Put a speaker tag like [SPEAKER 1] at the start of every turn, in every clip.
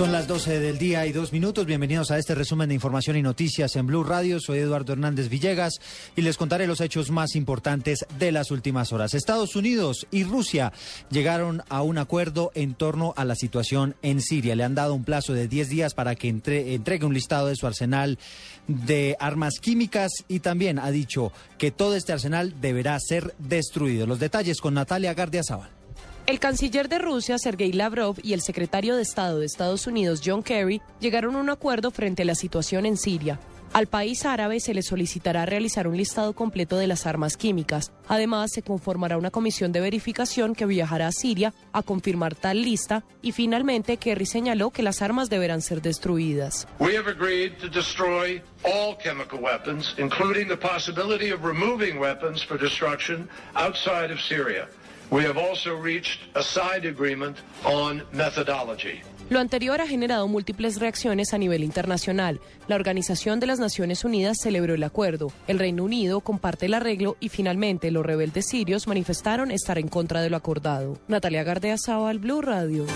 [SPEAKER 1] Son las 12 del día y dos minutos. Bienvenidos a este resumen de información y noticias en Blue Radio. Soy Eduardo Hernández Villegas y les contaré los hechos más importantes de las últimas horas. Estados Unidos y Rusia llegaron a un acuerdo en torno a la situación en Siria. Le han dado un plazo de 10 días para que entregue un listado de su arsenal de armas químicas y también ha dicho que todo este arsenal deberá ser destruido. Los detalles con Natalia Gardiazabal.
[SPEAKER 2] El canciller de Rusia, Sergei Lavrov, y el secretario de Estado de Estados Unidos, John Kerry, llegaron a un acuerdo frente a la situación en Siria. Al país árabe se le solicitará realizar un listado completo de las armas químicas. Además, se conformará una comisión de verificación que viajará a Siria a confirmar tal lista y finalmente Kerry señaló que las armas deberán ser destruidas.
[SPEAKER 3] We have also reached a side agreement on methodology.
[SPEAKER 2] Lo anterior ha generado múltiples reacciones a nivel internacional. La Organización de las Naciones Unidas celebró el acuerdo. El Reino Unido comparte el arreglo y finalmente los rebeldes sirios manifestaron estar en contra de lo acordado. Natalia Gardea al Blue Radio.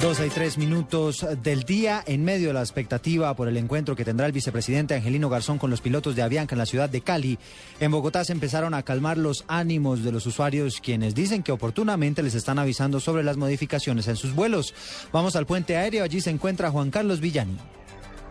[SPEAKER 1] 12 y tres minutos del día en medio de la expectativa por el encuentro que tendrá el vicepresidente Angelino Garzón con los pilotos de Avianca en la ciudad de Cali. En Bogotá se empezaron a calmar los ánimos de los usuarios quienes dicen que oportunamente les están avisando sobre las modificaciones en sus vuelos. Vamos al puente aéreo, allí se encuentra Juan Carlos Villani.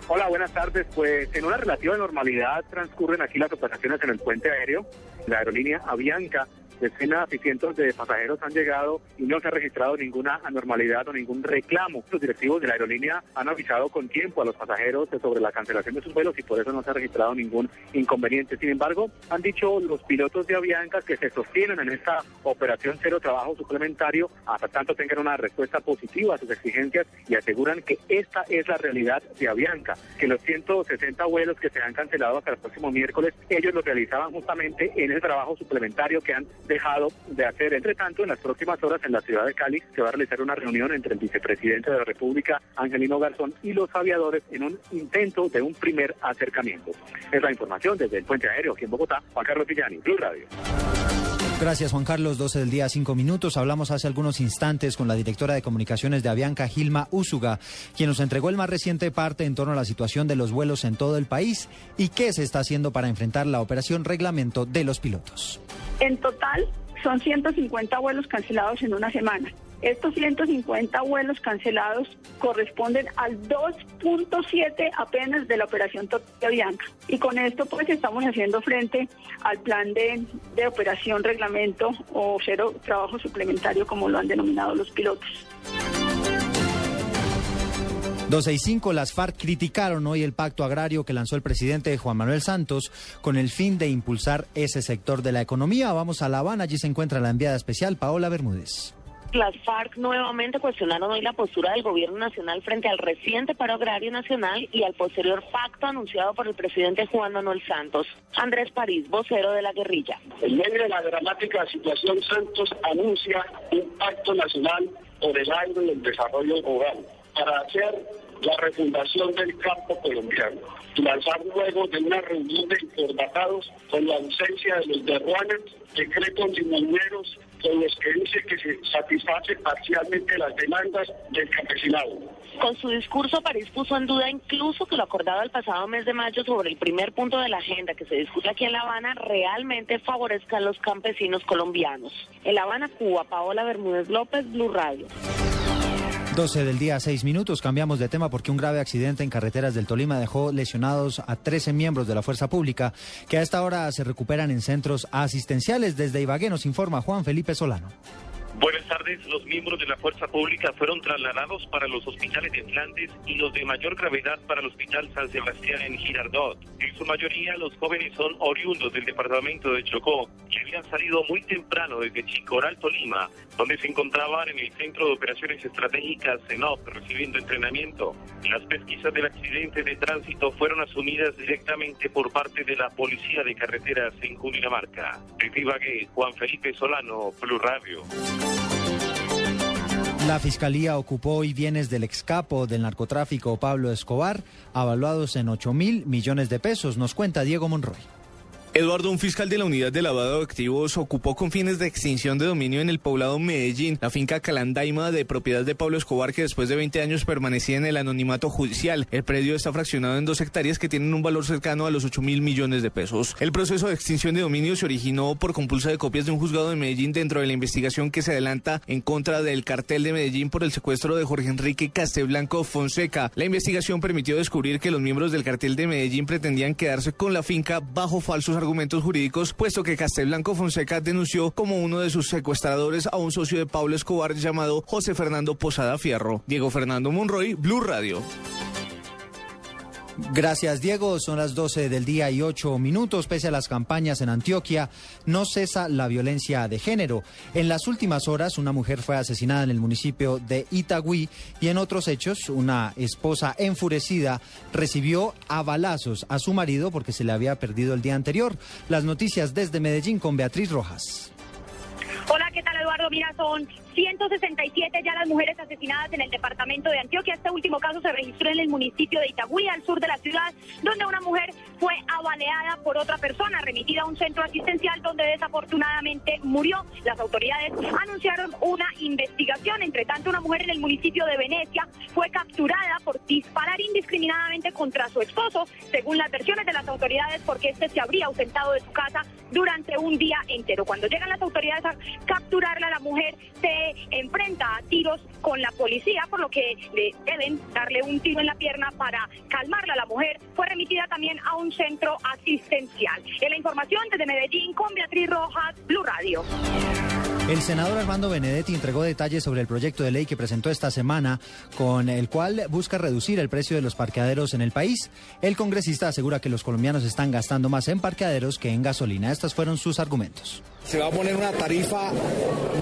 [SPEAKER 4] Hola, buenas tardes. Pues en una relativa normalidad transcurren aquí las operaciones en el puente aéreo. La aerolínea Avianca Decenas y cientos de pasajeros han llegado y no se ha registrado ninguna anormalidad o ningún reclamo. Los directivos de la aerolínea han avisado con tiempo a los pasajeros sobre la cancelación de sus vuelos y por eso no se ha registrado ningún inconveniente. Sin embargo, han dicho los pilotos de Avianca que se sostienen en esta operación cero trabajo suplementario hasta tanto tengan una respuesta positiva a sus exigencias y aseguran que esta es la realidad de Avianca, que los 160 vuelos que se han cancelado hasta el próximo miércoles, ellos lo realizaban justamente en ese trabajo suplementario que han dejado de hacer. Entre tanto, en las próximas horas en la ciudad de Cali se va a realizar una reunión entre el vicepresidente de la República, Angelino Garzón, y los aviadores en un intento de un primer acercamiento. Es la información desde el puente aéreo aquí en Bogotá. Juan Carlos Villani, Blue Radio.
[SPEAKER 1] Gracias, Juan Carlos. 12 del día, 5 minutos. Hablamos hace algunos instantes con la directora de comunicaciones de Avianca, Gilma Úsuga, quien nos entregó el más reciente parte en torno a la situación de los vuelos en todo el país y qué se está haciendo para enfrentar la operación reglamento de los pilotos.
[SPEAKER 5] En total, son 150 vuelos cancelados en una semana. Estos 150 vuelos cancelados corresponden al 2.7 apenas de la operación de Bianca. Y con esto pues estamos haciendo frente al plan de, de operación reglamento o cero trabajo suplementario como lo han denominado los pilotos.
[SPEAKER 1] 12 y 5, las FARC criticaron hoy el pacto agrario que lanzó el presidente Juan Manuel Santos con el fin de impulsar ese sector de la economía. Vamos a La Habana, allí se encuentra la enviada especial Paola Bermúdez.
[SPEAKER 6] Las FARC nuevamente cuestionaron hoy la postura del gobierno nacional frente al reciente paro agrario nacional y al posterior pacto anunciado por el presidente Juan Manuel Santos. Andrés París, vocero de la guerrilla.
[SPEAKER 7] En medio de la dramática situación, Santos anuncia un pacto nacional por el agro y el desarrollo rural para hacer la refundación del campo colombiano. Lanzar luego de una reunión de informatados con la ausencia de los derruanes, decretos limoneros con los que dice que se satisface parcialmente las demandas del campesinado.
[SPEAKER 6] Con su discurso, París puso en duda incluso que lo acordado el pasado mes de mayo sobre el primer punto de la agenda que se discute aquí en La Habana realmente favorezca a los campesinos colombianos. En La Habana, Cuba, Paola Bermúdez López, Blue Radio.
[SPEAKER 1] 12 del día, 6 minutos. Cambiamos de tema porque un grave accidente en carreteras del Tolima dejó lesionados a 13 miembros de la fuerza pública que a esta hora se recuperan en centros asistenciales. Desde Ibagué nos informa Juan Felipe Solano.
[SPEAKER 8] Buenas tardes. Los miembros de la fuerza pública fueron trasladados para los hospitales de Flandes y los de mayor gravedad para el Hospital San Sebastián en Girardot. En su mayoría, los jóvenes son oriundos del departamento de Chocó y habían salido muy temprano desde Chicoral, Tolima, donde se encontraban en el Centro de Operaciones Estratégicas CENOP recibiendo entrenamiento. Las pesquisas del accidente de tránsito fueron asumidas directamente por parte de la Policía de Carreteras en Cundinamarca. Desde Ibagué, Juan Felipe Solano, Plus.
[SPEAKER 1] La fiscalía ocupó hoy bienes del excapo del narcotráfico Pablo Escobar, avaluados en 8 mil millones de pesos, nos cuenta Diego Monroy.
[SPEAKER 9] Eduardo, un fiscal de la unidad de lavado de activos, ocupó con fines de extinción de dominio en el poblado Medellín la finca Calandaima de propiedad de Pablo Escobar, que después de 20 años permanecía en el anonimato judicial. El predio está fraccionado en dos hectáreas que tienen un valor cercano a los 8 mil millones de pesos. El proceso de extinción de dominio se originó por compulsa de copias de un juzgado de Medellín dentro de la investigación que se adelanta en contra del cartel de Medellín por el secuestro de Jorge Enrique Casteblanco Fonseca. La investigación permitió descubrir que los miembros del cartel de Medellín pretendían quedarse con la finca bajo falsos argumentos argumentos jurídicos, puesto que Castelblanco Fonseca denunció como uno de sus secuestradores a un socio de Pablo Escobar llamado José Fernando Posada Fierro. Diego Fernando Monroy, Blue Radio.
[SPEAKER 1] Gracias, Diego. Son las 12 del día y 8 minutos. Pese a las campañas en Antioquia, no cesa la violencia de género. En las últimas horas, una mujer fue asesinada en el municipio de Itagüí y en otros hechos, una esposa enfurecida recibió a balazos a su marido porque se le había perdido el día anterior. Las noticias desde Medellín con Beatriz Rojas.
[SPEAKER 10] Hola, ¿qué tal Eduardo? Mira, son 167 ya las mujeres asesinadas en el departamento de Antioquia. Este último caso se registró en el municipio de Itagüí, al sur de la ciudad, donde una mujer fue abaleada por otra persona, remitida a un centro asistencial donde desafortunadamente murió. Las autoridades anunciaron una investigación. Entre tanto, una mujer en el municipio de Venecia fue capturada por disparar indiscriminadamente contra su esposo, según las versiones de las autoridades, porque este se habría ausentado de su casa durante un día entero. Cuando llegan las autoridades a capturarla, la mujer se enfrenta a tiros con la policía, por lo que deben darle un tiro en la pierna para calmarla. La mujer fue remitida también a un centro asistencial. En la información desde Medellín con Beatriz Rojas, Blue Radio.
[SPEAKER 1] El senador Armando Benedetti entregó detalles sobre el proyecto de ley que presentó esta semana, con el cual busca reducir el precio de los parqueaderos en el país. El congresista asegura que los colombianos están gastando más en parqueaderos que en gasolina. Estos fueron sus argumentos.
[SPEAKER 11] Se va a poner una tarifa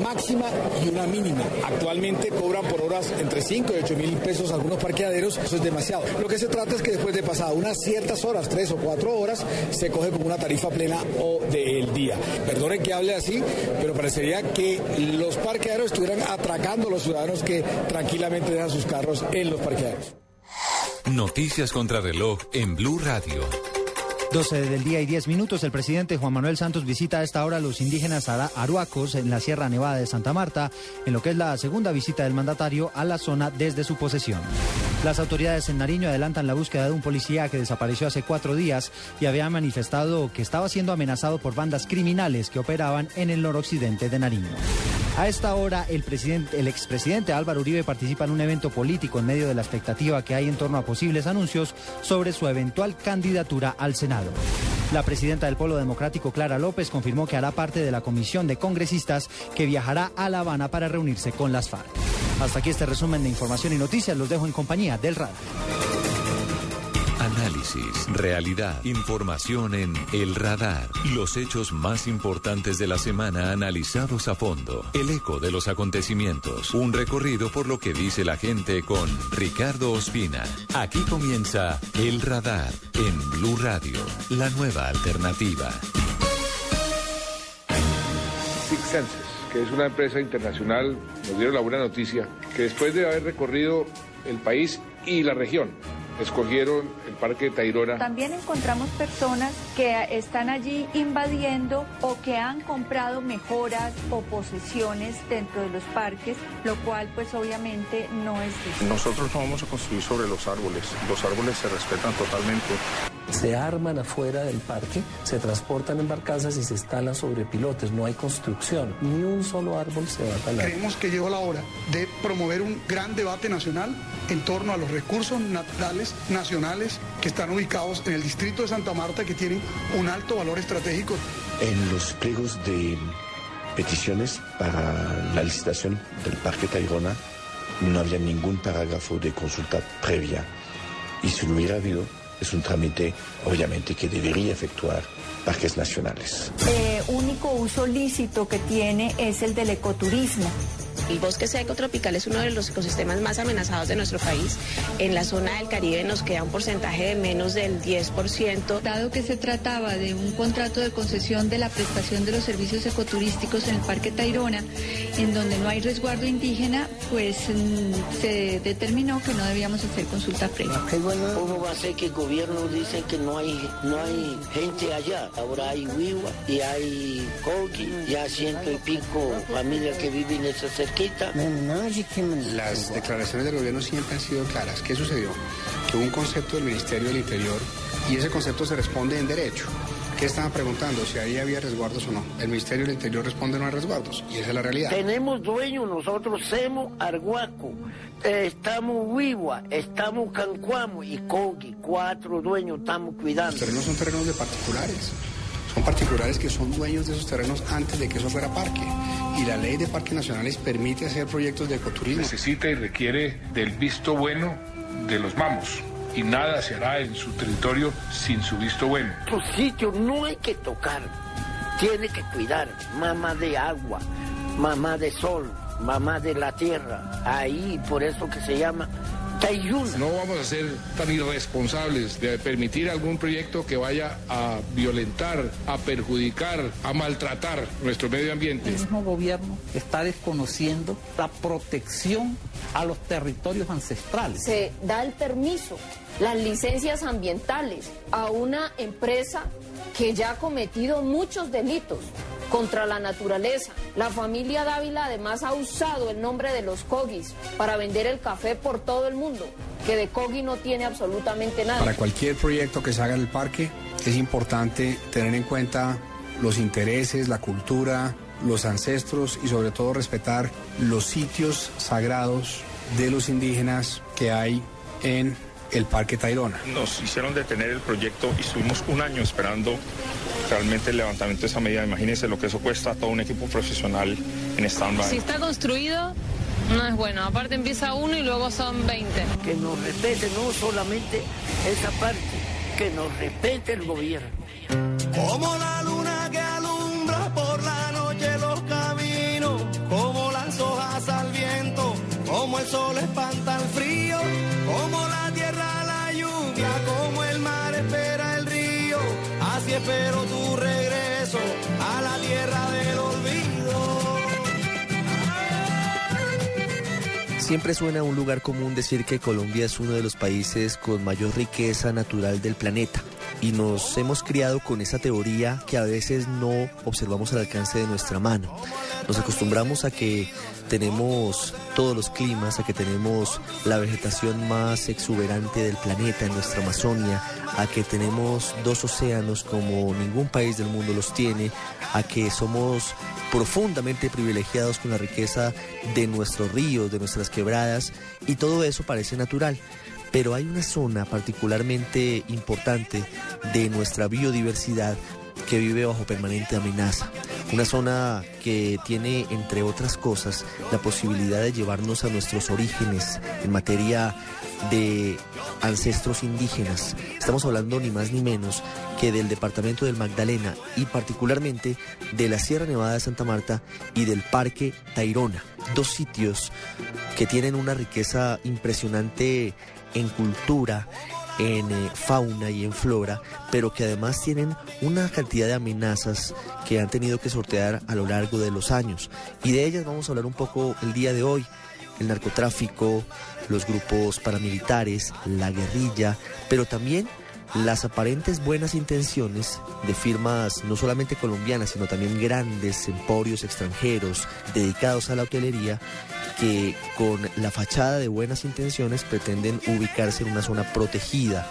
[SPEAKER 11] máxima y una mínima. Actualmente cobran por horas entre 5 y 8 mil pesos algunos parqueaderos. Eso es demasiado. Lo que se trata es que después de pasar unas ciertas horas, 3 o 4 horas, se coge como una tarifa plena o del día. Perdonen que hable así, pero parecería que los parqueaderos estuvieran atracando a los ciudadanos que tranquilamente dejan sus carros en los parqueaderos.
[SPEAKER 12] Noticias contra reloj en Blue Radio.
[SPEAKER 1] 12 del día y 10 minutos, el presidente Juan Manuel Santos visita a esta hora a los indígenas aruacos en la Sierra Nevada de Santa Marta, en lo que es la segunda visita del mandatario a la zona desde su posesión. Las autoridades en Nariño adelantan la búsqueda de un policía que desapareció hace cuatro días y había manifestado que estaba siendo amenazado por bandas criminales que operaban en el noroccidente de Nariño. A esta hora, el, presidente, el expresidente Álvaro Uribe participa en un evento político en medio de la expectativa que hay en torno a posibles anuncios sobre su eventual candidatura al Senado. La presidenta del Polo Democrático, Clara López, confirmó que hará parte de la comisión de congresistas que viajará a La Habana para reunirse con las FARC. Hasta aquí este resumen de información y noticias. Los dejo en compañía del radar.
[SPEAKER 12] Análisis, realidad, información en El Radar. Los hechos más importantes de la semana analizados a fondo. El eco de los acontecimientos. Un recorrido por lo que dice la gente con Ricardo Ospina. Aquí comienza El Radar en Blue Radio, la nueva alternativa.
[SPEAKER 13] Six Senses, que es una empresa internacional, nos dieron la buena noticia que después de haber recorrido el país y la región, escogieron Parque de Tayrona.
[SPEAKER 14] También encontramos personas que están allí invadiendo o que han comprado mejoras o posesiones dentro de los parques, lo cual pues obviamente no es justo.
[SPEAKER 15] Nosotros no vamos a construir sobre los árboles, los árboles se respetan totalmente.
[SPEAKER 16] Se arman afuera del parque, se transportan en barcazas y se instalan sobre pilotes, no hay construcción, ni un solo árbol se va a talar.
[SPEAKER 17] Creemos que llegó la hora de promover un gran debate nacional en torno a los recursos naturales nacionales que están ubicados en el distrito de Santa Marta que tienen un alto valor estratégico.
[SPEAKER 18] En los pliegos de peticiones para la licitación del Parque Tayrona no había ningún parágrafo de consulta previa y si lo hubiera habido es un trámite obviamente que debería efectuar parques nacionales.
[SPEAKER 14] Eh, único uso lícito que tiene es el del ecoturismo
[SPEAKER 19] El bosque seco tropical es uno de los ecosistemas más amenazados de nuestro país. En la zona del Caribe nos queda un porcentaje de menos del 10%.
[SPEAKER 14] Dado que se trataba de un contrato de concesión de la prestación de los servicios ecoturísticos en el Parque Tayrona, en donde no hay resguardo indígena, pues mm, se determinó que no debíamos hacer consulta previa.
[SPEAKER 20] ¿Cómo va a ser que el gobierno dice que no hay, no hay gente allá? Ahora hay Wiwa y hay Kogi, ya ciento y pico familias que viven en esa
[SPEAKER 21] Las declaraciones del gobierno siempre han sido claras. ¿Qué sucedió? Que hubo un concepto del Ministerio del Interior y ese concepto se responde en derecho. ¿Qué estaban preguntando? Si ahí había resguardos o no. El Ministerio del Interior responde no hay resguardos y esa es la realidad.
[SPEAKER 20] Tenemos dueños, nosotros somos Arhuaco, eh, estamos Wiwa, estamos Cancuamo y Kogi, cuatro dueños estamos cuidando.
[SPEAKER 21] Los terrenos son terrenos de particulares. Son particulares que son dueños de esos terrenos antes de que eso fuera parque. Y la ley de parques nacionales permite hacer proyectos de ecoturismo.
[SPEAKER 13] Necesita y requiere del visto bueno de los mamos. Y nada se hará en su territorio sin su visto bueno.
[SPEAKER 20] Estos sitios no hay que tocar, tiene que cuidar. Mamá de agua, mamá de sol, mamá de la tierra. Ahí, por eso que se llama
[SPEAKER 13] No vamos a ser tan irresponsables de permitir algún proyecto que vaya a violentar, a perjudicar, a maltratar nuestro medio ambiente.
[SPEAKER 22] El mismo gobierno está desconociendo la protección a los territorios ancestrales.
[SPEAKER 23] Se da el permiso, las licencias ambientales a una empresa que ya ha cometido muchos delitos contra la naturaleza. La familia Dávila además ha usado el nombre de los Cogis para vender el café por todo el mundo, que de Cogi no tiene absolutamente nada.
[SPEAKER 21] Para cualquier proyecto que se haga en el parque es importante tener en cuenta los intereses, la cultura, los ancestros y sobre todo respetar los sitios sagrados de los indígenas que hay en el Parque Tayrona.
[SPEAKER 15] Nos hicieron detener el proyecto y estuvimos un año esperando realmente el levantamiento de esa medida. Imagínense lo que eso cuesta a todo un equipo profesional en stand-by.
[SPEAKER 24] Si está construido, no es bueno. Aparte empieza uno y luego son 20.
[SPEAKER 20] Que nos respete no solamente esa parte, que nos respete el gobierno.
[SPEAKER 25] Como la luna que espero tu regreso a la tierra del olvido.
[SPEAKER 26] Siempre suena un lugar común decir que Colombia es uno de los países con mayor riqueza natural del planeta y nos hemos criado con esa teoría que a veces no observamos al alcance de nuestra mano. Nos acostumbramos a que tenemos todos los climas, a que tenemos la vegetación más exuberante del planeta en nuestra Amazonia, a que tenemos dos océanos como ningún país del mundo los tiene, a que somos profundamente privilegiados con la riqueza de nuestros ríos, de nuestras quebradas, y todo eso parece natural. Pero hay una zona particularmente importante de nuestra biodiversidad que vive bajo permanente amenaza. Una zona que tiene, entre otras cosas, la posibilidad de llevarnos a nuestros orígenes en materia de ancestros indígenas. Estamos hablando ni más ni menos que del departamento del Magdalena y particularmente de la Sierra Nevada de Santa Marta y del Parque Tayrona. Dos sitios que tienen una riqueza impresionante en cultura, en eh, fauna y en flora, pero que además tienen una cantidad de amenazas que han tenido que sortear a lo largo de los años. Y de ellas vamos a hablar un poco el día de hoy. El narcotráfico, los grupos paramilitares, la guerrilla, pero también las aparentes buenas intenciones de firmas no solamente colombianas, sino también grandes emporios extranjeros dedicados a la hotelería que con la fachada de buenas intenciones pretenden ubicarse en una zona protegida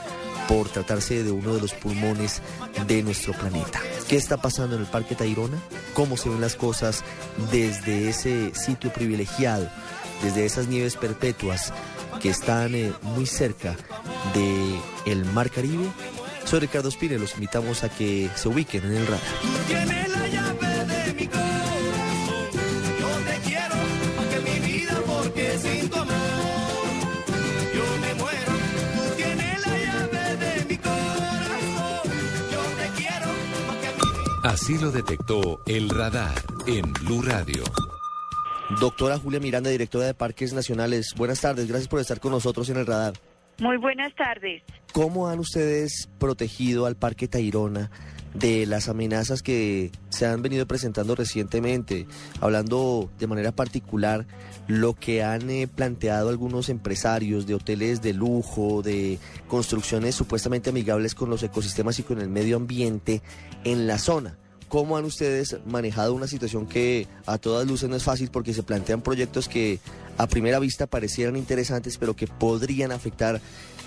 [SPEAKER 26] por tratarse de uno de los pulmones de nuestro planeta. ¿Qué está pasando en el Parque Tayrona? ¿Cómo se ven las cosas desde ese sitio privilegiado, desde esas nieves perpetuas que están eh, muy cerca del el Mar Caribe? Soy Ricardo Espina los invitamos a que se ubiquen en el radar.
[SPEAKER 12] Así lo detectó el radar en Blue Radio.
[SPEAKER 26] Doctora Julia Miranda, directora de Parques Nacionales, buenas tardes, gracias por estar con nosotros en el radar.
[SPEAKER 27] Muy buenas tardes.
[SPEAKER 26] ¿Cómo han ustedes protegido al Parque Tayrona de las amenazas que se han venido presentando recientemente? Hablando de manera particular lo que han eh, planteado algunos empresarios de hoteles de lujo, de construcciones supuestamente amigables con los ecosistemas y con el medio ambiente en la zona. ¿Cómo han ustedes manejado una situación que a todas luces no es fácil porque se plantean proyectos que a primera vista parecieran interesantes pero que podrían afectar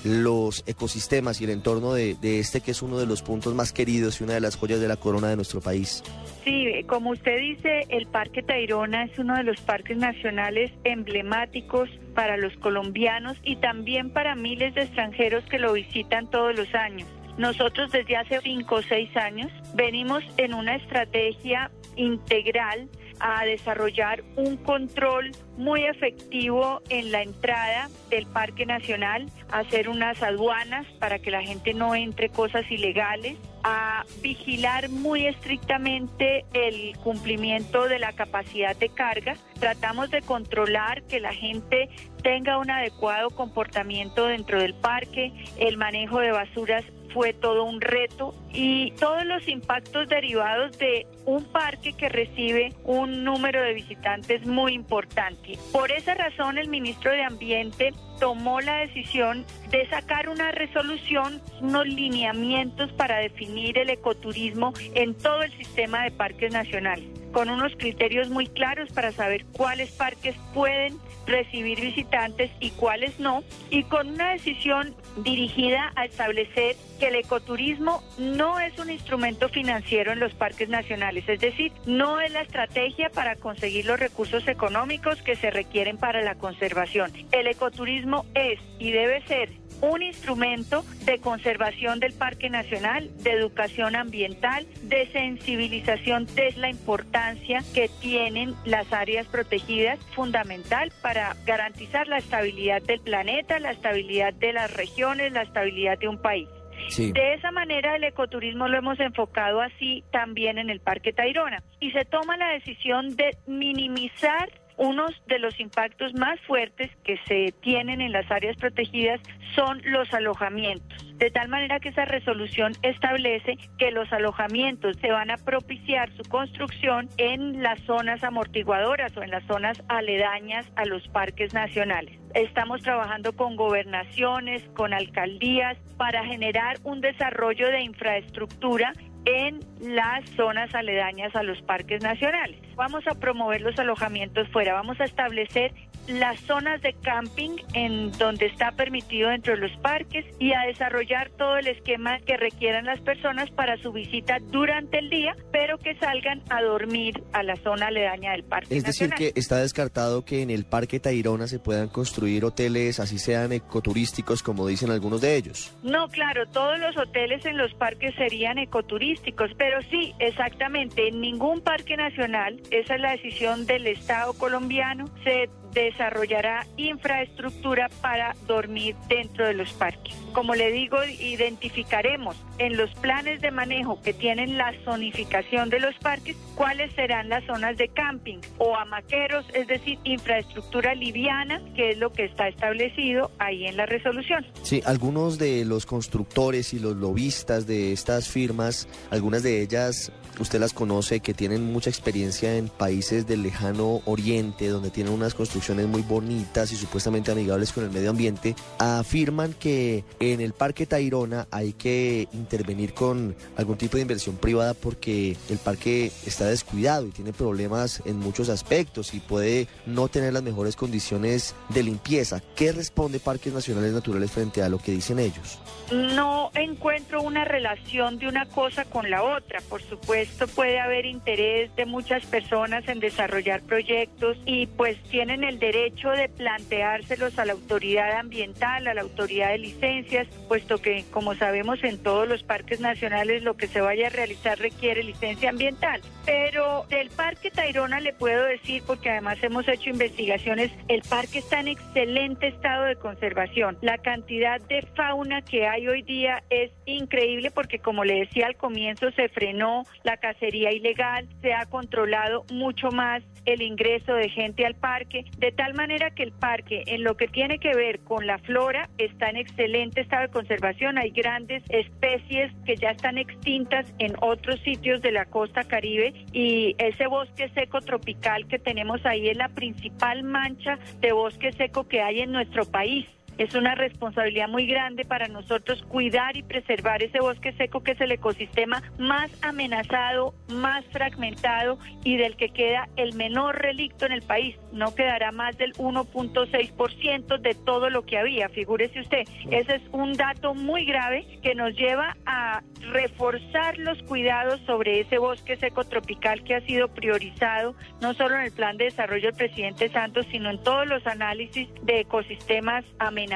[SPEAKER 26] los ecosistemas y el entorno de, este que es uno de los puntos más queridos y una de las joyas de la corona de nuestro país?
[SPEAKER 27] Sí, como usted dice, el Parque Tayrona es uno de los parques nacionales emblemáticos para los colombianos y también para miles de extranjeros que lo visitan todos los años. Nosotros desde hace cinco o seis años venimos en una estrategia integral a desarrollar un control muy efectivo en la entrada del Parque Nacional, hacer unas aduanas para que la gente no entre cosas ilegales, a vigilar muy estrictamente el cumplimiento de la capacidad de carga. Tratamos de controlar que la gente tenga un adecuado comportamiento dentro del parque, el manejo de basuras fue todo un reto y todos los impactos derivados de un parque que recibe un número de visitantes muy importante. Por esa razón el ministro de Ambiente tomó la decisión de sacar una resolución, unos lineamientos para definir el ecoturismo en todo el sistema de parques nacionales, con unos criterios muy claros para saber cuáles parques pueden recibir visitantes y cuáles no, y con una decisión dirigida a establecer que el ecoturismo no es un instrumento financiero en los parques nacionales, es decir, no es la estrategia para conseguir los recursos económicos que se requieren para la conservación. El ecoturismo es y debe ser un instrumento de conservación del Parque Nacional, de educación ambiental, de sensibilización de la importancia que tienen las áreas protegidas, fundamental para garantizar la estabilidad del planeta, la estabilidad de las regiones, la estabilidad de un país. De esa manera el ecoturismo lo hemos enfocado así también en el Parque Tayrona y se toma la decisión de minimizar unos de los impactos más fuertes que se tienen en las áreas protegidas son los alojamientos. De tal manera que esa resolución establece que los alojamientos se van a propiciar su construcción en las zonas amortiguadoras o en las zonas aledañas a los parques nacionales. Estamos trabajando con gobernaciones, con alcaldías, para generar un desarrollo de infraestructura en las zonas aledañas a los parques nacionales. Vamos a promover los alojamientos fuera, vamos a establecer las zonas de camping en donde está permitido dentro de los parques y a desarrollar todo el esquema que requieran las personas para su visita durante el día, pero que salgan a dormir a la zona aledaña del parque.
[SPEAKER 26] Es decir, que está descartado que en el Parque Tayrona se puedan construir hoteles, así sean ecoturísticos, como dicen algunos de ellos.
[SPEAKER 27] No, claro, todos los hoteles en los parques serían ecoturísticos, pero sí, exactamente, en ningún parque nacional, esa es la decisión del Estado colombiano, se desarrollará infraestructura para dormir dentro de los parques. Como le digo, identificaremos en los planes de manejo que tienen la zonificación de los parques cuáles serán las zonas de camping o amaqueros, es decir, infraestructura liviana, que es lo que está establecido ahí en la resolución.
[SPEAKER 26] Sí, algunos de los constructores y los lobistas de estas firmas, algunas de ellas usted las conoce, que tienen mucha experiencia en países del lejano oriente, donde tienen unas construcciones muy bonitas y supuestamente amigables con el medio ambiente, afirman que en el Parque Tayrona hay que intervenir con algún tipo de inversión privada porque el parque está descuidado y tiene problemas en muchos aspectos y puede no tener las mejores condiciones de limpieza. ¿Qué responde Parques Nacionales Naturales frente a lo que dicen ellos?
[SPEAKER 27] No encuentro una relación de una cosa con la otra. Por supuesto puede haber interés de muchas personas en desarrollar proyectos y pues tienen el derecho de planteárselos a la autoridad ambiental, a la autoridad de licencias, puesto que como sabemos en todos los parques nacionales lo que se vaya a realizar requiere licencia ambiental. Pero del Parque Tayrona le puedo decir, porque además hemos hecho investigaciones, el parque está en excelente estado de conservación. La cantidad de fauna que hay hoy día es increíble porque como le decía al comienzo se frenó la cacería ilegal, se ha controlado mucho más el ingreso de gente al parque, de tal manera que el parque, en lo que tiene que ver con la flora, está en excelente estado de conservación. Hay grandes especies que ya están extintas en otros sitios de la costa caribe y ese bosque seco tropical que tenemos ahí es la principal mancha de bosque seco que hay en nuestro país. Es una responsabilidad muy grande para nosotros cuidar y preservar ese bosque seco que es el ecosistema más amenazado, más fragmentado y del que queda el menor relicto en el país. No quedará más del 1.6% de todo lo que había, figúrese usted. Ese es un dato muy grave que nos lleva a reforzar los cuidados sobre ese bosque seco tropical que ha sido priorizado no solo en el plan de desarrollo del presidente Santos, sino en todos los análisis de ecosistemas amenazados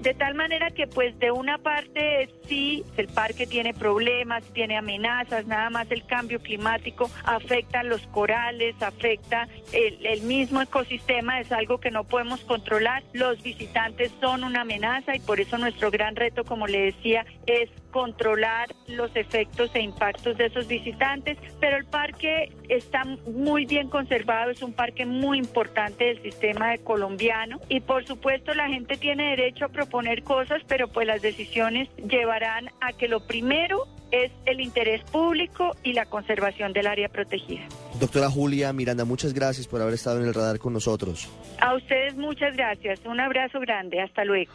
[SPEAKER 27] de tal manera que pues de una parte sí, el parque tiene problemas, tiene amenazas, nada más el cambio climático afecta a los corales, afecta el, el, mismo ecosistema, es algo que no podemos controlar. Los visitantes son una amenaza y por eso nuestro gran reto, como le decía, es controlar los efectos e impactos de esos visitantes, pero el parque está muy bien conservado, es un parque muy importante del sistema de colombiano y por supuesto la gente tiene derecho a proponer cosas, pero pues las decisiones llevarán a que lo primero es el interés público y la conservación del área protegida.
[SPEAKER 26] Doctora Julia Miranda, muchas gracias por haber estado en el radar con nosotros.
[SPEAKER 27] A ustedes muchas gracias. Un abrazo grande. Hasta luego.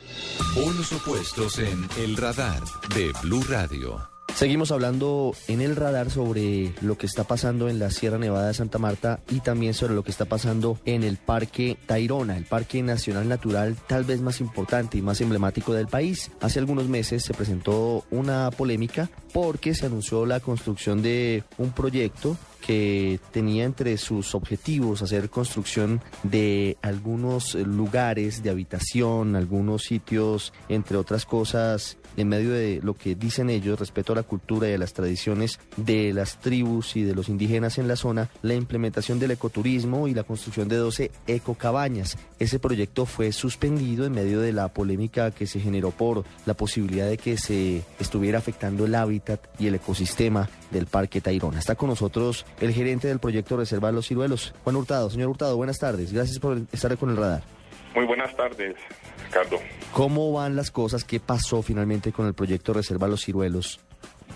[SPEAKER 12] Unos opuestos en El Radar de Radio.
[SPEAKER 26] Seguimos hablando en el radar sobre lo que está pasando en la Sierra Nevada de Santa Marta y también sobre lo que está pasando en el Parque Tairona, el Parque Nacional Natural tal vez más importante y más emblemático del país. Hace algunos meses se presentó una polémica porque se anunció la construcción de un proyecto que tenía entre sus objetivos hacer construcción de algunos lugares de habitación, algunos sitios, entre otras cosas, en medio de lo que dicen ellos respecto a la cultura y a las tradiciones de las tribus y de los indígenas en la zona, la implementación del ecoturismo y la construcción de 12 ecocabañas. Ese proyecto fue suspendido en medio de la polémica que se generó por la posibilidad de que se estuviera afectando el hábitat y el ecosistema del Parque Tayrona. Está con nosotros el gerente del proyecto Reserva Los Ciruelos, Juan Hurtado. Señor Hurtado, buenas tardes. Gracias por estar con el radar.
[SPEAKER 15] Muy buenas tardes, Ricardo.
[SPEAKER 26] ¿Cómo van las cosas? ¿Qué pasó finalmente con el proyecto Reserva Los Ciruelos?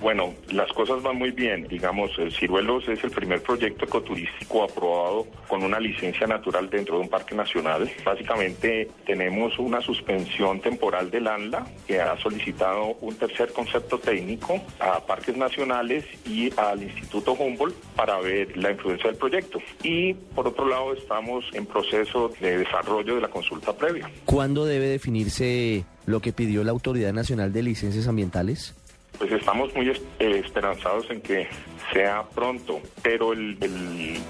[SPEAKER 15] Bueno, las cosas van muy bien. Digamos, el Ciruelos es el primer proyecto ecoturístico aprobado con una licencia natural dentro de un parque nacional. Básicamente tenemos una suspensión temporal del ANLA que ha solicitado un tercer concepto técnico a parques nacionales y al Instituto Humboldt para ver la influencia del proyecto. Y por otro lado estamos en proceso de desarrollo de la consulta previa.
[SPEAKER 26] ¿Cuándo debe definirse lo que pidió la Autoridad Nacional de Licencias Ambientales?
[SPEAKER 15] Pues estamos muy eh, esperanzados en que sea pronto, pero el,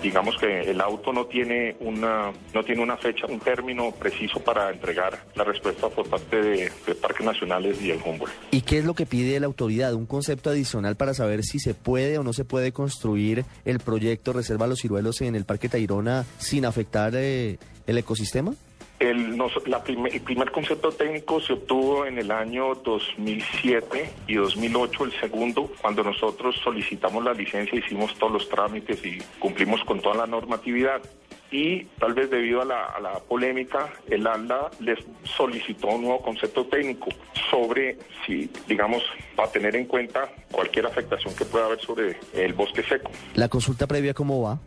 [SPEAKER 15] digamos que el auto no tiene una no tiene una fecha, un término preciso para entregar la respuesta por parte de, de Parques Nacionales y el Humboldt.
[SPEAKER 26] ¿Y qué es lo que pide la autoridad? ¿Un concepto adicional para saber si se puede o no se puede construir el proyecto Reserva Los Ciruelos en el Parque Tayrona sin afectar eh, el ecosistema?
[SPEAKER 15] El, la el, primer concepto técnico se obtuvo en el año 2007 y 2008, el segundo, cuando nosotros solicitamos la licencia, hicimos todos los trámites y cumplimos con toda la normatividad. Y tal vez debido a la, a la polémica, el ALDA les solicitó un nuevo concepto técnico sobre si, digamos, va a tener en cuenta cualquier afectación que pueda haber sobre el bosque seco.
[SPEAKER 26] ¿La consulta previa cómo va?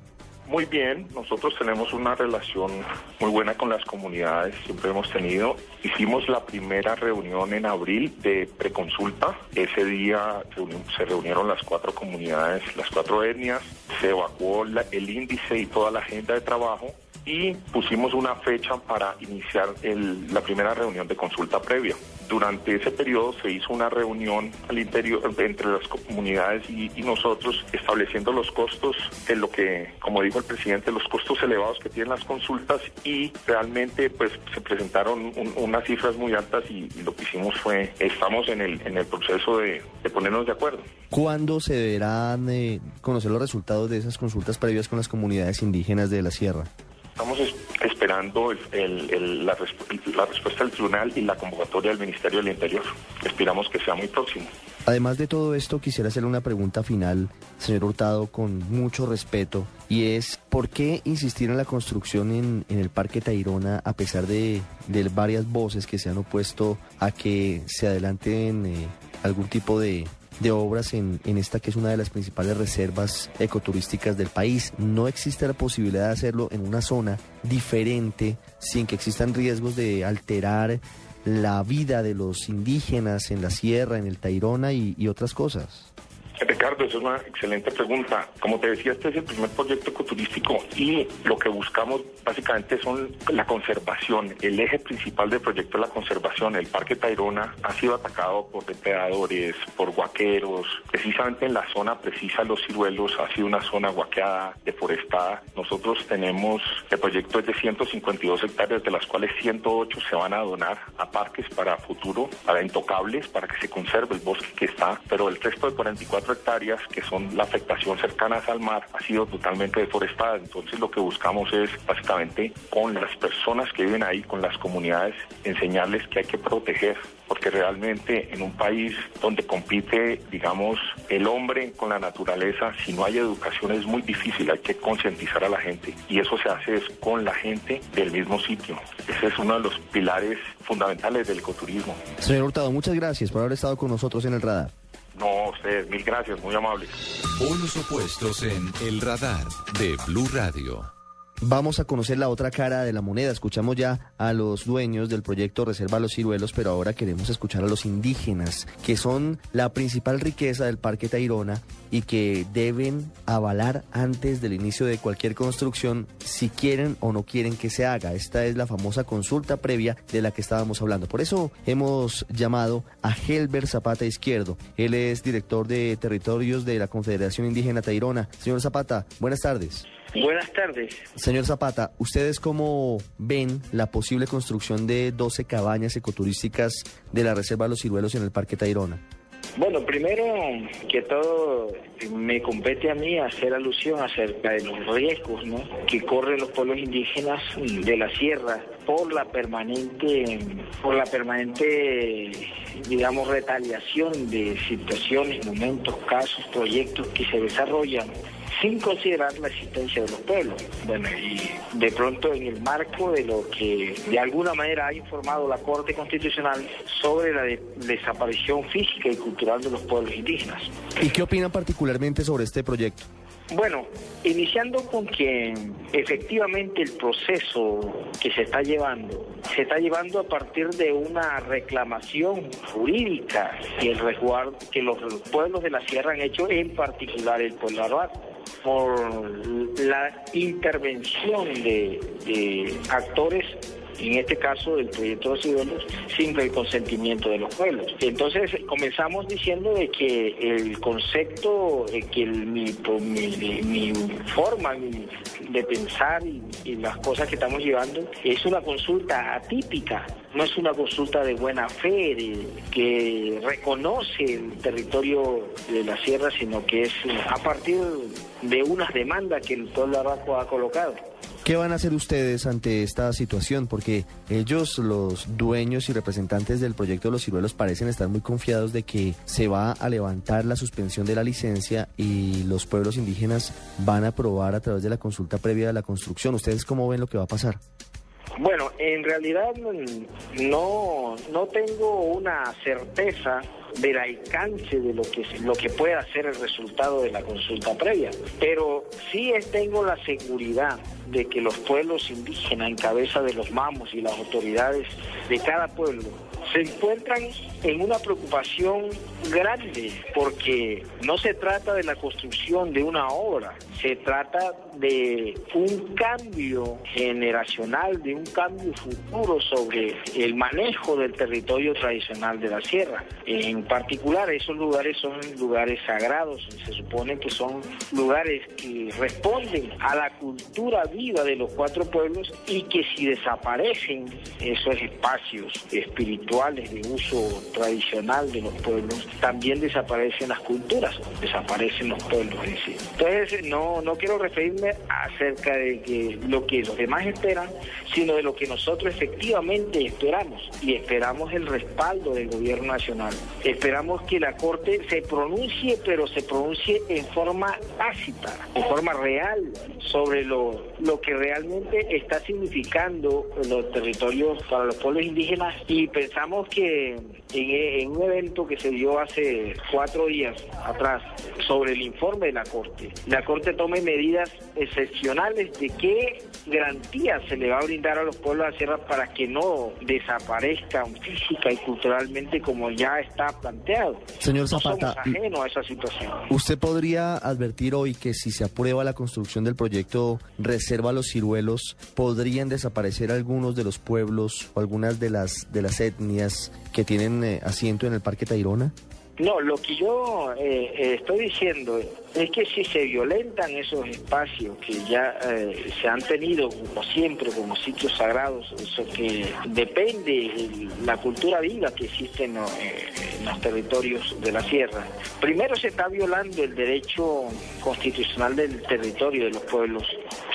[SPEAKER 15] Muy bien, nosotros tenemos una relación muy buena con las comunidades, siempre hemos tenido. Hicimos la primera reunión en abril de preconsulta. Ese día se reunieron las cuatro comunidades, las cuatro etnias, se evacuó el índice y toda la agenda de trabajo y pusimos una fecha para iniciar el, la primera reunión de consulta previa. Durante ese periodo se hizo una reunión al interior entre las comunidades y, nosotros estableciendo los costos de lo que, como dijo el presidente, los costos elevados que tienen las consultas y realmente pues se presentaron un, unas cifras muy altas y, y, lo que hicimos fue, estamos en el, en el proceso de, de ponernos de acuerdo.
[SPEAKER 26] ¿Cuándo se deberán eh, conocer los resultados de esas consultas previas con las comunidades indígenas de la sierra?
[SPEAKER 15] Estamos esperando el, el, el, la, resp la, respuesta del tribunal y la convocatoria del Ministerio del Interior. Esperamos que sea muy próximo.
[SPEAKER 26] Además de todo esto, quisiera hacerle una pregunta final, señor Hurtado, con mucho respeto, y es, ¿por qué insistir en la construcción en, el Parque Tayrona a pesar de, varias voces que se han opuesto a que se adelanten eh, algún tipo de, obras en, en, esta que es una de las principales reservas ecoturísticas del país. No existe la posibilidad de hacerlo en una zona diferente sin que existan riesgos de alterar la vida de los indígenas en la sierra, en el Tairona y, otras cosas?
[SPEAKER 15] Ricardo, es una excelente pregunta. Como te decía, este es el primer proyecto ecoturístico y lo que buscamos básicamente son la conservación. El eje principal del proyecto es la conservación. El Parque Tayrona ha sido atacado por depredadores, por guaqueros. Precisamente en la zona precisa Los Ciruelos ha sido una zona guaqueada, deforestada. Nosotros tenemos, el proyecto es de 152 hectáreas, de las cuales 108 se van a donar a parques para futuro, para intocables, para que se conserve el bosque que está, pero el resto de 44 hectáreas, que son la afectación cercanas al mar, ha sido totalmente deforestada. Entonces lo que buscamos es básicamente con las personas que viven ahí, con las comunidades, enseñarles que hay que proteger porque realmente en un país donde compite, digamos, el hombre con la naturaleza, si no hay educación es muy difícil, hay que concientizar a la gente y eso se hace con la gente del mismo sitio. Ese es uno de los pilares fundamentales del ecoturismo.
[SPEAKER 26] Señor Hurtado, muchas gracias por haber estado con nosotros en el radar.
[SPEAKER 15] No, ustedes, mil gracias, muy amables.
[SPEAKER 12] Polos opuestos en El Radar de Blue Radio.
[SPEAKER 26] Vamos a conocer la otra cara de la moneda. Escuchamos ya a los dueños del proyecto Reserva Los Ciruelos, pero ahora queremos escuchar a los indígenas, que son la principal riqueza del Parque Tayrona y que deben avalar antes del inicio de cualquier construcción si quieren o no quieren que se haga. Esta es la famosa consulta previa de la que estábamos hablando. Por eso hemos llamado a Helber Zapata Izquierdo. Él es director de territorios de la Confederación Indígena Tayrona. Señor Zapata, buenas tardes.
[SPEAKER 28] Buenas tardes.
[SPEAKER 26] Señor Zapata, ¿ustedes cómo ven la posible construcción de 12 cabañas ecoturísticas de la Reserva Los Ciruelos en el Parque Tayrona?
[SPEAKER 28] Bueno, primero que todo me compete a mí hacer alusión acerca de los riesgos que corren los pueblos indígenas de la sierra por la permanente, por la permanente, digamos, retaliación de situaciones, momentos, casos, proyectos que se desarrollan sin considerar la existencia de los pueblos. Bueno, y de pronto en el marco de lo que de alguna manera ha informado la Corte Constitucional sobre la desaparición física y cultural de los pueblos indígenas.
[SPEAKER 26] ¿Y qué opinan particularmente sobre este proyecto?
[SPEAKER 28] Bueno, iniciando con que efectivamente el proceso que se está llevando, se está llevando a partir de una reclamación jurídica que, el resguardo, que los pueblos de la sierra han hecho, en particular el pueblo arhuaco por la intervención de, actores en este caso del proyecto de ciudadanos, sin el consentimiento de los pueblos. Entonces comenzamos diciendo de que el concepto, que mi, forma de pensar y, las cosas que estamos llevando es una consulta atípica, no es una consulta de buena fe, de, que reconoce el territorio de la sierra, sino que es a partir de unas demandas que el pueblo arraco ha colocado.
[SPEAKER 26] ¿Qué van a hacer ustedes ante esta situación? Porque ellos, los dueños y representantes del proyecto de los ciruelos, parecen estar muy confiados de que se va a levantar la suspensión de la licencia y los pueblos indígenas van a aprobar a través de la consulta previa de la construcción. ¿Ustedes cómo ven lo que va a pasar?
[SPEAKER 28] Bueno, en realidad no, no tengo una certeza del alcance de lo que lo que pueda ser el resultado de la consulta previa, pero sí tengo la seguridad de que los pueblos indígenas en cabeza de los mamos y las autoridades de cada pueblo se encuentran en una preocupación grande porque no se trata de la construcción de una obra, se trata de un cambio generacional, de un cambio futuro sobre el manejo del territorio tradicional de la sierra. En particular, esos lugares son lugares sagrados, se supone que son lugares que responden a la cultura viva de los cuatro pueblos y que si desaparecen esos espacios espirituales de uso tradicional de los pueblos, también desaparecen las culturas, desaparecen los pueblos en sí. Entonces, no no, quiero referirme acerca de que lo que los demás esperan, sino de lo que nosotros efectivamente esperamos. Y esperamos el respaldo del gobierno nacional. Esperamos que la Corte se pronuncie, pero se pronuncie en forma tácita, en forma real, sobre lo, lo que realmente está significando los territorios para los pueblos indígenas. Y pensamos que en, un evento que se dio hace cuatro días atrás sobre el informe de la Corte, la Corte tome medidas excepcionales de qué garantía se le va a brindar a los pueblos de la sierra para que no desaparezcan física y culturalmente como ya está planteado.
[SPEAKER 26] Señor Zapata,
[SPEAKER 28] a esa situación.
[SPEAKER 26] ¿Usted podría advertir hoy que si se aprueba la construcción del proyecto Reserva los Ciruelos, podrían desaparecer algunos de los pueblos o algunas de las, de las etnias que tienen eh, asiento en el Parque Tayrona?
[SPEAKER 28] No, lo que yo eh, eh, estoy diciendo es que si se violentan esos espacios que ya eh, se han tenido como siempre como sitios sagrados, eso que depende de la cultura viva que existe en, los territorios de la sierra. Primero se está violando el derecho constitucional del territorio de los pueblos.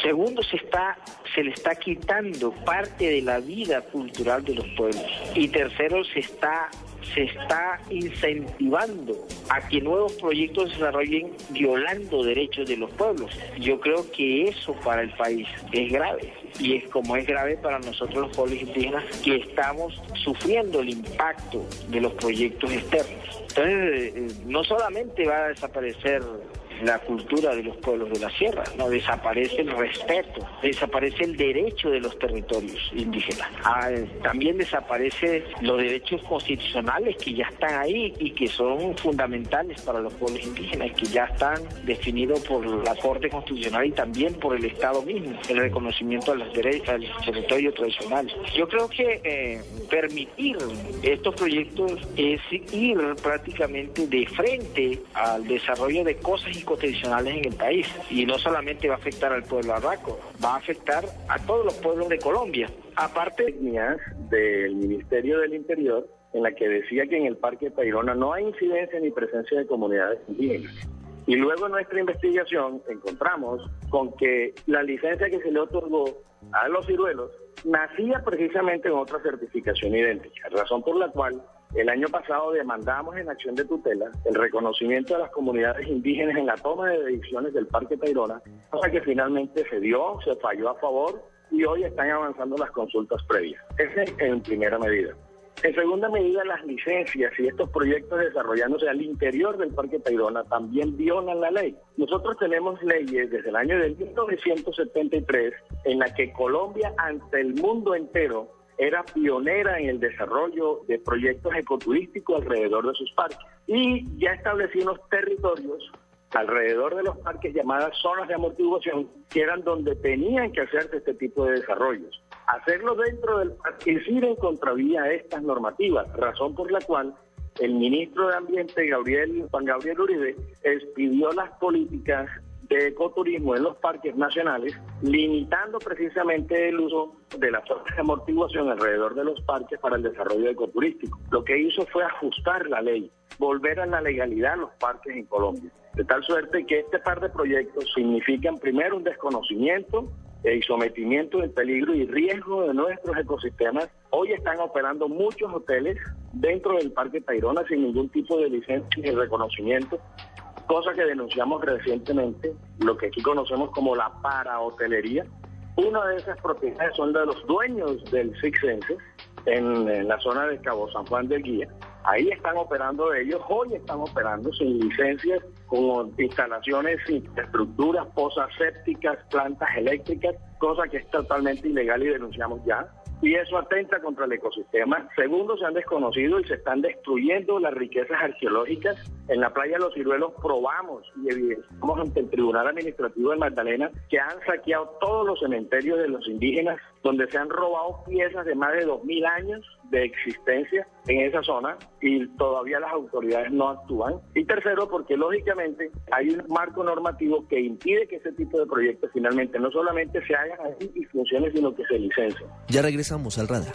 [SPEAKER 28] Segundo se está se le está quitando parte de la vida cultural de los pueblos. Y tercero se está se está incentivando a que nuevos proyectos se desarrollen violando derechos de los pueblos. Yo creo que eso para el país es grave y es como es grave para nosotros los pueblos indígenas que estamos sufriendo el impacto de los proyectos externos. Entonces, eh, no solamente va a desaparecer la cultura de los pueblos de la sierra, no desaparece el respeto, desaparece el derecho de los territorios indígenas, ah, también desaparece los derechos constitucionales que ya están ahí y que son fundamentales para los pueblos indígenas, que ya están definidos por la Corte Constitucional y también por el Estado mismo, el reconocimiento a los derechos al territorio tradicional. Yo creo que eh, permitir estos proyectos es ir prácticamente de frente al desarrollo de cosas y tradicionales en el país. Y no solamente va a afectar al pueblo arraco, va a afectar a todos los pueblos de Colombia. Aparte
[SPEAKER 29] del Ministerio del Interior, en la que decía que en el Parque Tayrona no hay incidencia ni presencia de comunidades indígenas. Y luego en nuestra investigación encontramos con que la licencia que se le otorgó a los ciruelos nacía precisamente en otra certificación idéntica, razón por la cual el año pasado demandamos en acción de tutela el reconocimiento de las comunidades indígenas en la toma de decisiones del Parque Tayrona, cosa que finalmente se dio, se falló a favor y hoy están avanzando las consultas previas. Ese es en primera medida. En segunda medida, las licencias y estos proyectos desarrollándose al interior del Parque Tayrona también violan la ley. Nosotros tenemos leyes desde el año de 1973 en la que Colombia ante el mundo entero era pionera en el desarrollo de proyectos ecoturísticos alrededor de sus parques y ya estableció unos territorios alrededor de los parques llamadas zonas de amortiguación que eran donde tenían que hacerse este tipo de desarrollos. Hacerlo dentro del parque es ir en contravía a estas normativas, razón por la cual el ministro de Ambiente, Gabriel, Juan Gabriel Uribe, expidió las políticas de ecoturismo en los parques nacionales, limitando precisamente el uso de las zonas de amortiguación alrededor de los parques para el desarrollo ecoturístico. Lo que hizo fue ajustar la ley, volver a la legalidad los parques en Colombia. De tal suerte que este par de proyectos significan primero un desconocimiento y sometimiento en peligro y riesgo de nuestros ecosistemas. Hoy están operando muchos hoteles dentro del Parque Tayrona sin ningún tipo de licencia ni reconocimiento cosa que denunciamos recientemente, lo que aquí conocemos como la parahotelería. Una de esas propiedades son de los dueños del Six Senses en, la zona de Cabo San Juan del Guía. Ahí están operando ellos, hoy están operando sin licencias, con instalaciones, infraestructuras, pozas sépticas, plantas eléctricas, cosa que es totalmente ilegal y denunciamos ya y eso atenta contra el ecosistema. Segundo, se han desconocido y se están destruyendo las riquezas arqueológicas. En la playa de los ciruelos probamos y evidenciamos ante el Tribunal Administrativo de Magdalena que han saqueado todos los cementerios de los indígenas, donde se han robado piezas de más de 2.000 años de existencia en esa zona y todavía las autoridades no actúan. Y tercero, porque lógicamente hay un marco normativo que impide que ese tipo de proyectos finalmente no solamente se hagan así y funcionen, sino que se licencien.
[SPEAKER 26] Ya regresamos al radar.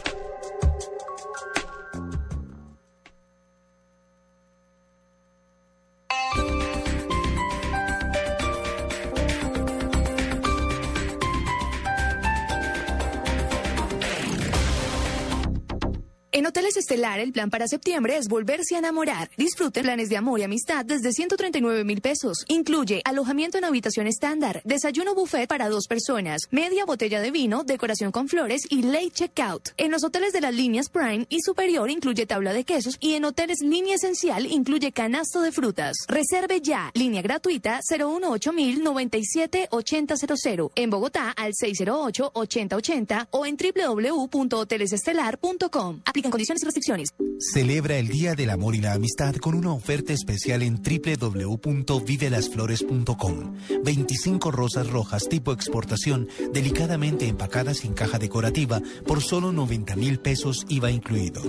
[SPEAKER 30] En Hoteles Estelar, el plan para septiembre es volverse a enamorar. Disfrute planes de amor y amistad desde 139 mil pesos. Incluye alojamiento en habitación estándar, desayuno buffet para dos personas, media botella de vino, decoración con flores y late checkout. En los hoteles de las líneas Prime y Superior incluye tabla de quesos y en hoteles Línea Esencial incluye canasto de frutas. Reserve ya. Línea gratuita 018 97 8000. En Bogotá al 608 8080 o en www.hotelesestelar.com. Condiciones y restricciones.
[SPEAKER 31] Celebra el Día del Amor y la Amistad con una oferta especial en www.vivelasflores.com. 25 rosas rojas tipo exportación, delicadamente empacadas en caja decorativa por solo 90 mil pesos IVA incluido.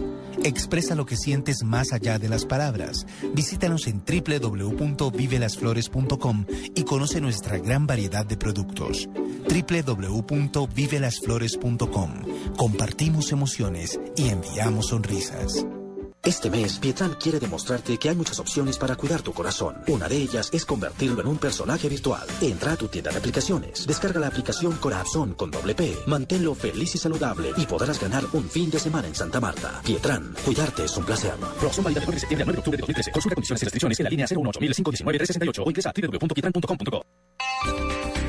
[SPEAKER 31] Expresa lo que sientes más allá de las palabras. Visítanos en www.vivelasflores.com y conoce nuestra gran variedad de productos. www.vivelasflores.com. Compartimos emociones y enviamos sonrisas.
[SPEAKER 32] Este mes, Pietran quiere demostrarte que hay muchas opciones para cuidar tu corazón. Una de ellas es convertirlo en un personaje virtual. Entra a tu tienda de aplicaciones, descarga la aplicación Corazón con doble P, manténlo feliz y saludable y podrás ganar un fin de semana en Santa Marta. Pietran, cuidarte es un placer.
[SPEAKER 33] Promoción válida del 1 de septiembre al 9 de octubre de 2013. Consulta condiciones y restricciones en la línea 018 519 368 o ingresa a www.pietran.com.co.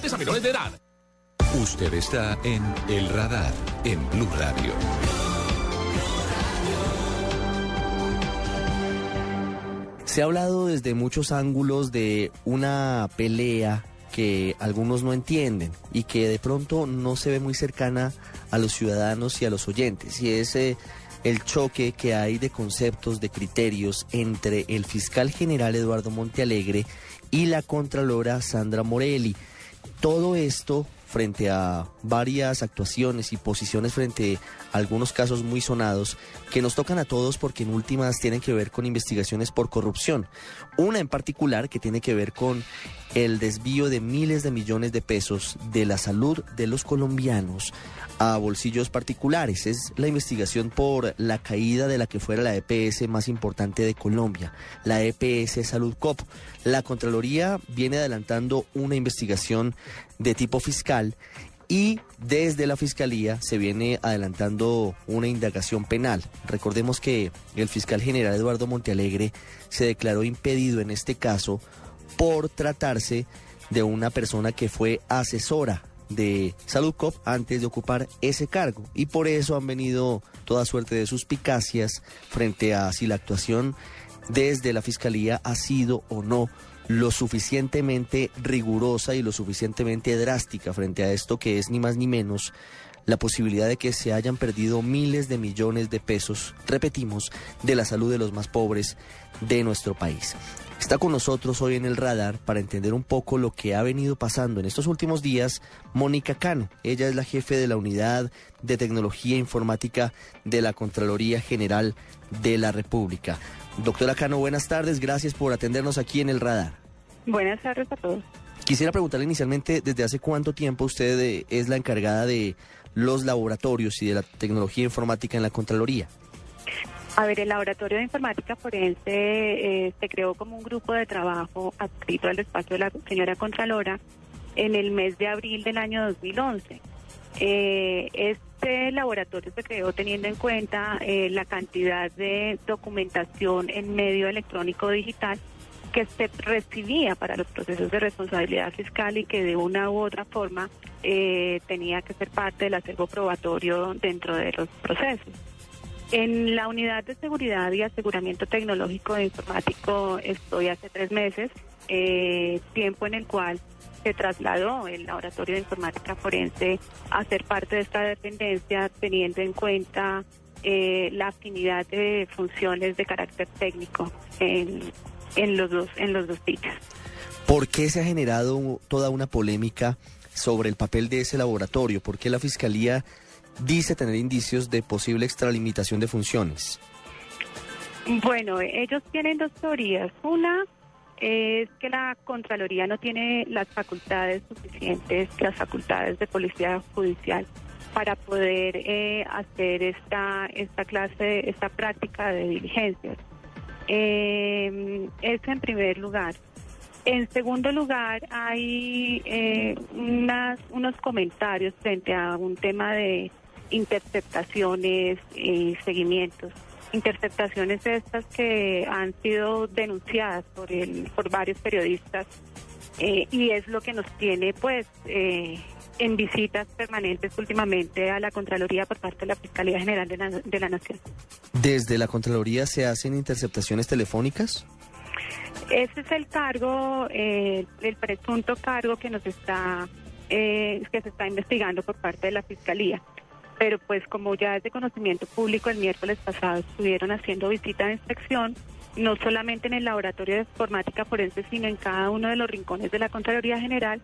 [SPEAKER 34] a menores de edad.
[SPEAKER 12] Usted está en El Radar, en Blue Radio.
[SPEAKER 26] Se ha hablado desde muchos ángulos de una pelea que algunos no entienden y que de pronto no se ve muy cercana a los ciudadanos y a los oyentes. Y es eh, el choque que hay de conceptos, de criterios entre el fiscal general Eduardo Montealegre y la contralora Sandra Morelli. Todo esto frente a varias actuaciones y posiciones frente a algunos casos muy sonados que nos tocan a todos porque en últimas tienen que ver con investigaciones por corrupción. Una en particular que tiene que ver con el desvío de miles de millones de pesos de la salud de los colombianos a bolsillos particulares. Es la investigación por la caída de la que fuera la EPS más importante de Colombia, la EPS Salud Cop. La Contraloría viene adelantando una investigación de tipo fiscal y desde la Fiscalía se viene adelantando una indagación penal. Recordemos que el fiscal general Eduardo Montealegre se declaró impedido en este caso por tratarse de una persona que fue asesora de Salud Cop antes de ocupar ese cargo. Y por eso han venido toda suerte de suspicacias frente a si la actuación desde la Fiscalía ha sido o no lo suficientemente rigurosa y lo suficientemente drástica frente a esto que es ni más ni menos la posibilidad de que se hayan perdido miles de millones de pesos, repetimos, de la salud de los más pobres de nuestro país. Está con nosotros hoy en el radar para entender un poco lo que ha venido pasando en estos últimos días Mónica Cano. Ella es la jefe de la unidad de tecnología informática de la Contraloría General de la República. Doctora Cano, buenas tardes. Gracias por atendernos aquí en el radar.
[SPEAKER 35] Buenas tardes a todos.
[SPEAKER 26] Quisiera preguntarle inicialmente, ¿desde hace cuánto tiempo usted eh, es la encargada de los laboratorios y de la tecnología informática en la Contraloría?
[SPEAKER 35] A ver, el Laboratorio de Informática Forense eh, se creó como un grupo de trabajo adscrito al despacho de la señora Contralora en el mes de abril del año 2011. Eh, este laboratorio se creó teniendo en cuenta eh, la cantidad de documentación en medio electrónico digital que se recibía para los procesos de responsabilidad fiscal y que de una u otra forma tenía que ser parte del acervo probatorio dentro de los procesos. En la unidad de seguridad y aseguramiento tecnológico e informático estoy hace tres meses, eh, tiempo en el cual se trasladó el laboratorio de informática forense a ser parte de esta dependencia, teniendo en cuenta eh, la afinidad de funciones de carácter técnico en, en los dos en los dos sitios.
[SPEAKER 26] ¿Por qué se ha generado toda una polémica sobre el papel de ese laboratorio? ¿Por qué la Fiscalía dice tener indicios de posible extralimitación de funciones?
[SPEAKER 35] Bueno, ellos tienen dos teorías. Una es que la Contraloría no tiene las facultades suficientes, las facultades de policía judicial para poder eh, hacer esta esta clase, esta práctica de diligencias. Eh, eso en primer lugar. En segundo lugar, hay eh, unas, unos comentarios frente a un tema de interceptaciones y seguimientos. Interceptaciones estas que han sido denunciadas por, el, por varios periodistas eh, y es lo que nos tiene pues eh, en visitas permanentes últimamente a la Contraloría por parte de la Fiscalía General de la, de la Nación.
[SPEAKER 26] ¿Desde la Contraloría se hacen interceptaciones telefónicas?
[SPEAKER 35] Ese es el cargo, eh, el presunto cargo que nos está, eh, que se está investigando por parte de la Fiscalía. Pero pues como ya es de conocimiento público, el miércoles pasado estuvieron haciendo visita de inspección, no solamente en el laboratorio de informática forense, sino en cada uno de los rincones de la Contraloría General,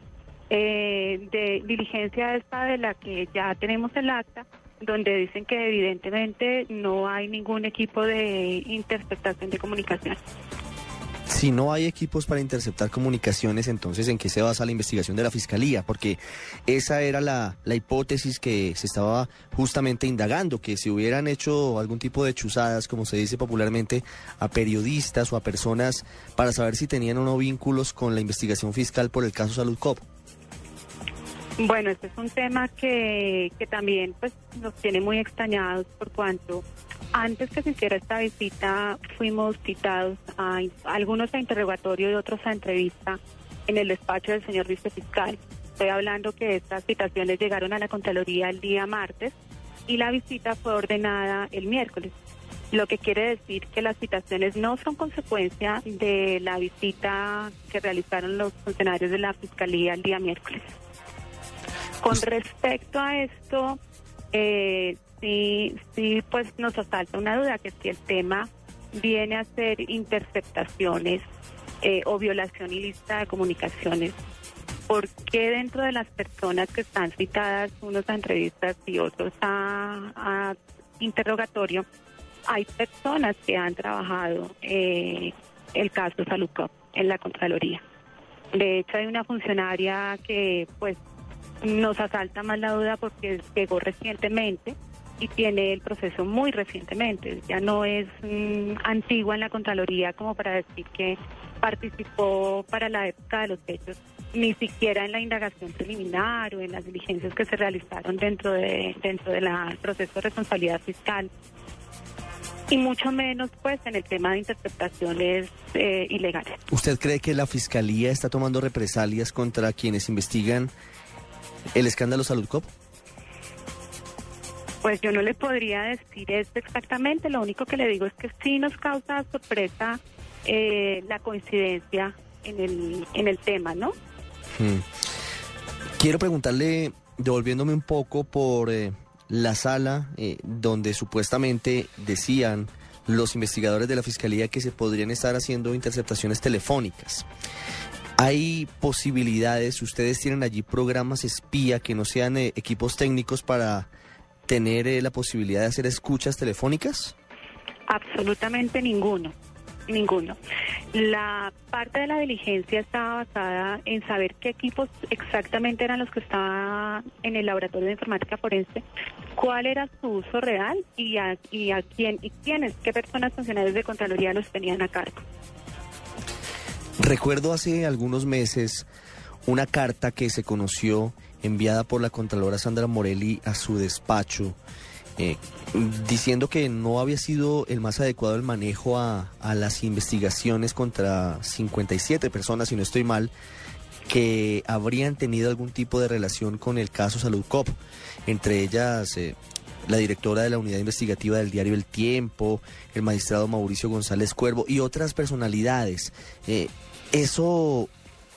[SPEAKER 35] eh, de diligencia esta de la que ya tenemos el acta, donde dicen que evidentemente no hay ningún equipo de interceptación de comunicación.
[SPEAKER 26] Si no hay equipos para interceptar comunicaciones, entonces ¿en qué se basa la investigación de la Fiscalía? Porque esa era la, la hipótesis que se estaba justamente indagando, que si hubieran hecho algún tipo de chuzadas, como se dice popularmente, a periodistas o a personas para saber si tenían o no vínculos con la investigación fiscal por el caso Salud Cop.
[SPEAKER 35] Bueno, este es un tema que, que también pues, nos tiene muy extrañados por cuanto antes que se hiciera esta visita fuimos citados a, algunos a interrogatorio y otros a entrevista en el despacho del señor vicefiscal. Estoy hablando que estas citaciones llegaron a la Contraloría el día martes y la visita fue ordenada el miércoles, lo que quiere decir que las citaciones no son consecuencia de la visita que realizaron los funcionarios de la Fiscalía el día miércoles. Con respecto a esto, eh, sí, sí, pues nos asalta una duda que si el tema viene a ser interceptaciones eh, o violación ilícita de comunicaciones, ¿por qué dentro de las personas que están citadas, unos a entrevistas y otros a, a interrogatorio, hay personas que han trabajado eh, el caso Salucop en la Contraloría? De hecho, hay una funcionaria que pues nos asalta más la duda porque llegó recientemente y tiene el proceso muy recientemente. Ya no es mm, antigua en la Contraloría como para decir que participó para la época de los hechos, ni siquiera en la indagación preliminar o en las diligencias que se realizaron dentro de dentro del proceso de responsabilidad fiscal. Y mucho menos, pues, en el tema de interpretaciones eh, ilegales.
[SPEAKER 26] ¿Usted cree que la Fiscalía está tomando represalias contra quienes investigan el escándalo Salud Cop?
[SPEAKER 35] Pues yo no le podría decir esto exactamente, lo único que le digo es que sí nos causa sorpresa eh, la coincidencia en el, en el tema, ¿no?
[SPEAKER 26] Hmm. Quiero preguntarle, devolviéndome un poco por eh, la sala eh, donde supuestamente decían los investigadores de la Fiscalía que se podrían estar haciendo interceptaciones telefónicas. ¿Hay posibilidades, ustedes tienen allí programas espía que no sean equipos técnicos para tener eh, la posibilidad de hacer escuchas telefónicas?
[SPEAKER 35] Absolutamente ninguno, ninguno. La parte de la diligencia estaba basada en saber qué equipos exactamente eran los que estaban en el laboratorio de informática forense, cuál era su uso real y a, y a quién y quiénes, qué personas funcionarios de Contraloría los tenían a cargo.
[SPEAKER 26] Recuerdo hace algunos meses una carta que se conoció enviada por la Contralora Sandra Morelli a su despacho, eh, diciendo que no había sido el más adecuado el manejo a, las investigaciones contra 57 personas, si no estoy mal, que habrían tenido algún tipo de relación con el caso Salud Cop, entre ellas eh, la directora de la unidad investigativa del diario El Tiempo, el magistrado Mauricio González Cuervo y otras personalidades. Eh, ¿Eso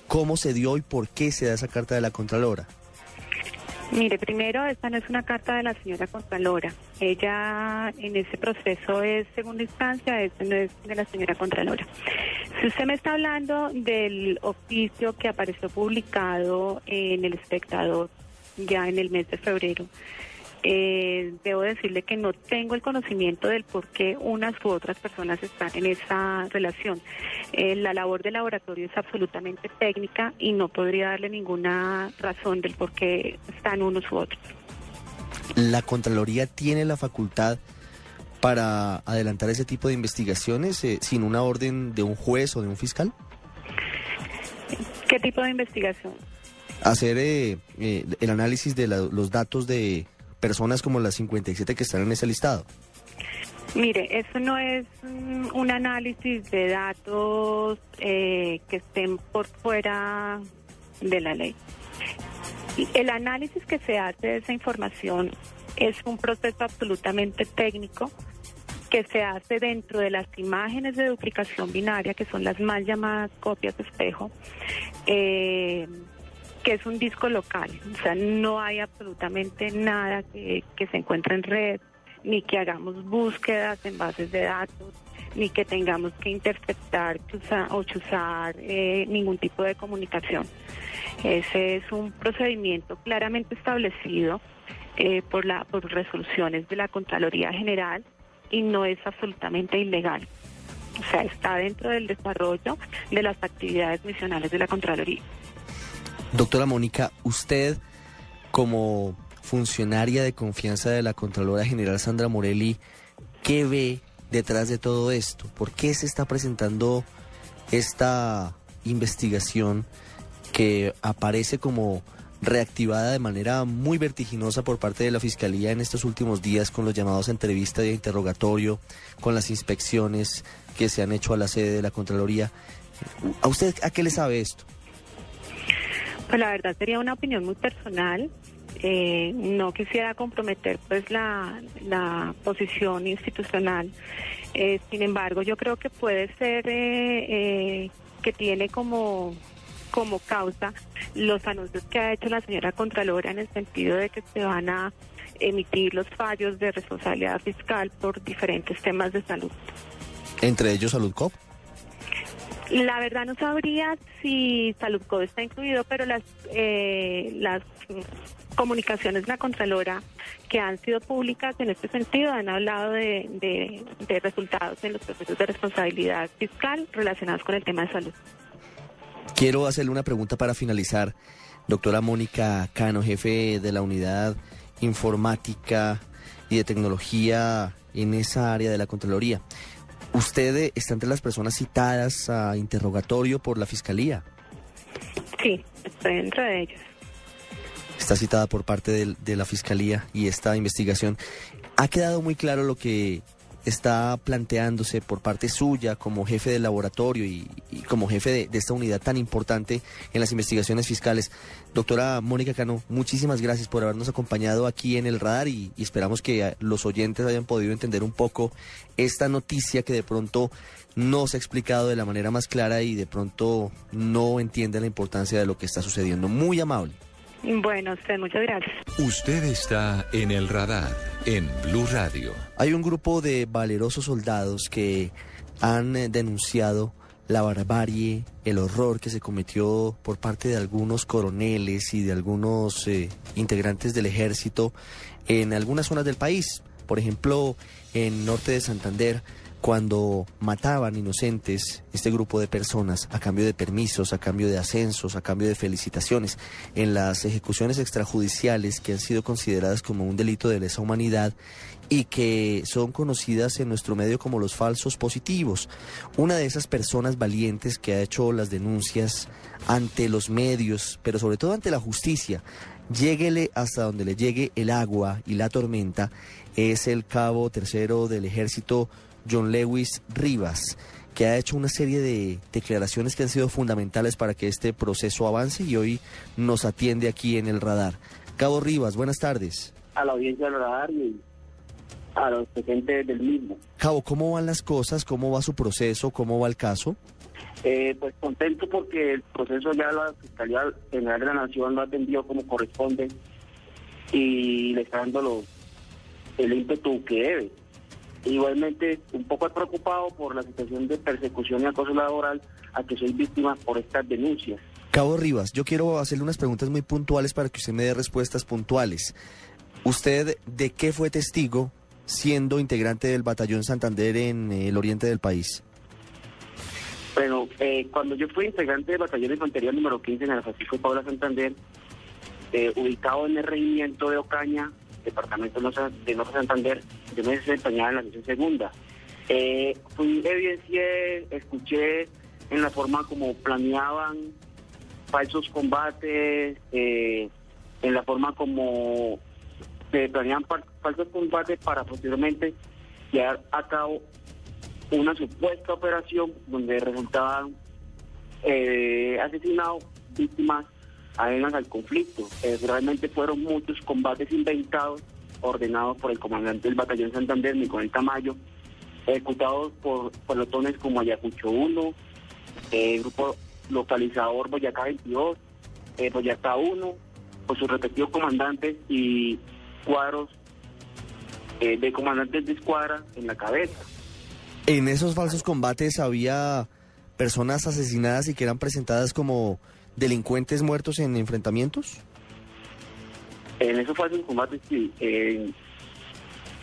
[SPEAKER 26] cómo se dio y por qué se da esa carta de la Contralora?
[SPEAKER 35] Mire, primero, esta no es una carta de la señora Contralora. Ella en ese proceso es segunda instancia, esta no es de la señora Contralora. Si usted me está hablando del oficio que apareció publicado en El Espectador ya en el mes de febrero, eh, debo decirle que no tengo el conocimiento del por qué unas u otras personas están en esa relación. Eh, la labor del laboratorio es absolutamente técnica y no podría darle ninguna razón del por qué están unos u otros.
[SPEAKER 26] ¿La Contraloría tiene la facultad para adelantar ese tipo de investigaciones eh, sin una orden de un juez o de un fiscal?
[SPEAKER 35] ¿Qué tipo de investigación?
[SPEAKER 26] Hacer el análisis de la- los datos de personas como las 57 que están en ese listado.
[SPEAKER 35] Mire, eso no es un análisis de datos eh, que estén por fuera de la ley. El análisis que se hace de esa información es un proceso absolutamente técnico que se hace dentro de las imágenes de duplicación binaria, que son las mal llamadas copias de espejo, eh, que es un disco local. O sea, no hay absolutamente nada que, que se encuentre en red, ni que hagamos búsquedas en bases de datos, ni que tengamos que interceptar o chuzar eh, ningún tipo de comunicación. Ese es un procedimiento claramente establecido eh, por, la, por resoluciones de la Contraloría General y no es absolutamente ilegal. O sea, está dentro del desarrollo de las actividades misionales de la Contraloría.
[SPEAKER 26] Doctora Mónica, usted como funcionaria de confianza de la Contralora General Sandra Morelli, ¿qué ve detrás de todo esto? ¿Por qué se está presentando esta investigación que aparece como reactivada de manera muy vertiginosa por parte de la Fiscalía en estos últimos días con los llamados a entrevista y interrogatorio, con las inspecciones que se han hecho a la sede de la Contraloría? ¿A usted a qué le sabe esto?
[SPEAKER 35] Pues la verdad sería una opinión muy personal. Eh, no quisiera comprometer pues la, la posición institucional. Eh, sin embargo, yo creo que puede ser eh, que tiene como como causa los anuncios que ha hecho la señora Contralora en el sentido de que se van a emitir los fallos de responsabilidad fiscal por diferentes temas de salud.
[SPEAKER 26] Entre ellos Salud Cop.
[SPEAKER 35] La verdad no sabría si Saludcode está incluido, pero las eh, las comunicaciones de la Contralora que han sido públicas en este sentido han hablado de- de resultados en los procesos de responsabilidad fiscal relacionados con el tema de salud.
[SPEAKER 26] Quiero hacerle una pregunta para finalizar. Doctora Mónica Cano, jefe de la unidad informática y de tecnología en esa área de la Contraloría. ¿Usted eh, está entre las personas citadas a interrogatorio por la Fiscalía?
[SPEAKER 35] Sí, estoy dentro de ellos.
[SPEAKER 26] Está citada por parte del- de, la Fiscalía y esta investigación. ¿Ha quedado muy claro lo que está planteándose por parte suya como jefe del laboratorio y, como jefe de, esta unidad tan importante en las investigaciones fiscales? Doctora Mónica Cano, muchísimas gracias por habernos acompañado aquí en el radar y, y esperamos que eh, los oyentes hayan podido entender un poco esta noticia que de pronto no se ha explicado de la manera más clara y de pronto no entiende la importancia de lo que está sucediendo. Muy amable.
[SPEAKER 35] Bueno, usted, muchas gracias.
[SPEAKER 12] Usted está en el radar en Blue Radio.
[SPEAKER 26] Hay un grupo de valerosos soldados que han eh, denunciado la barbarie, el horror que se cometió por parte de algunos coroneles y de algunos eh, integrantes del ejército en algunas zonas del país. Por ejemplo, en norte de Santander, cuando mataban inocentes este grupo de personas a cambio de permisos, a cambio de ascensos, a cambio de felicitaciones, en las ejecuciones extrajudiciales que han sido consideradas como un delito de lesa humanidad y que son conocidas en nuestro medio como los falsos positivos. Una de esas personas valientes que ha hecho las denuncias ante los medios, pero sobre todo ante la justicia, lléguele hasta donde le llegue el agua y la tormenta, es el cabo tercero del ejército John Lewis Rivas, que ha hecho una serie de declaraciones que han sido fundamentales para que este proceso avance y hoy nos atiende aquí en el radar. Cabo Rivas, buenas tardes.
[SPEAKER 36] a la audiencia del radar y a los presentes del mismo.
[SPEAKER 26] Cabo, ¿cómo van las cosas? ¿Cómo va su proceso? ¿Cómo va el caso?
[SPEAKER 36] Eh, pues contento porque el proceso ya la Fiscalía General de la Nación lo ha atendido como corresponde y le está dando los- el ímpetu que debe. Igualmente, un poco preocupado por la situación de persecución y acoso laboral a que soy víctima por estas denuncias.
[SPEAKER 26] Cabo Rivas, yo quiero hacerle unas preguntas muy puntuales para que usted me dé respuestas puntuales. ¿Usted de qué fue testigo siendo integrante del Batallón Santander en eh, el oriente del país?
[SPEAKER 36] Bueno, eh, cuando yo fui integrante del Batallón de Infantería número 15 en el Francisco de Paula Santander, eh, ubicado en el regimiento de Ocaña, departamento de Norte Santander, yo me desempeñaba en la sesión segunda. Eh, fui, evidencié, escuché en la forma como planeaban falsos combates, eh, en la forma como se planeaban falsos combates para posteriormente llevar a cabo una supuesta operación donde resultaban eh, asesinados víctimas ajenas al conflicto. Eh, realmente fueron muchos combates inventados, ordenados por el comandante del batallón Santander, Nicolás Tamayo, ejecutados por pelotones como Ayacucho 1, el eh, grupo localizador Boyacá 22, eh, Boyacá 1, por sus respectivos comandantes y cuadros eh, de comandantes de escuadra en la cabeza.
[SPEAKER 26] En esos falsos combates había personas asesinadas y que eran presentadas como delincuentes muertos en enfrentamientos?
[SPEAKER 36] En esos falsos combates sí. Eh,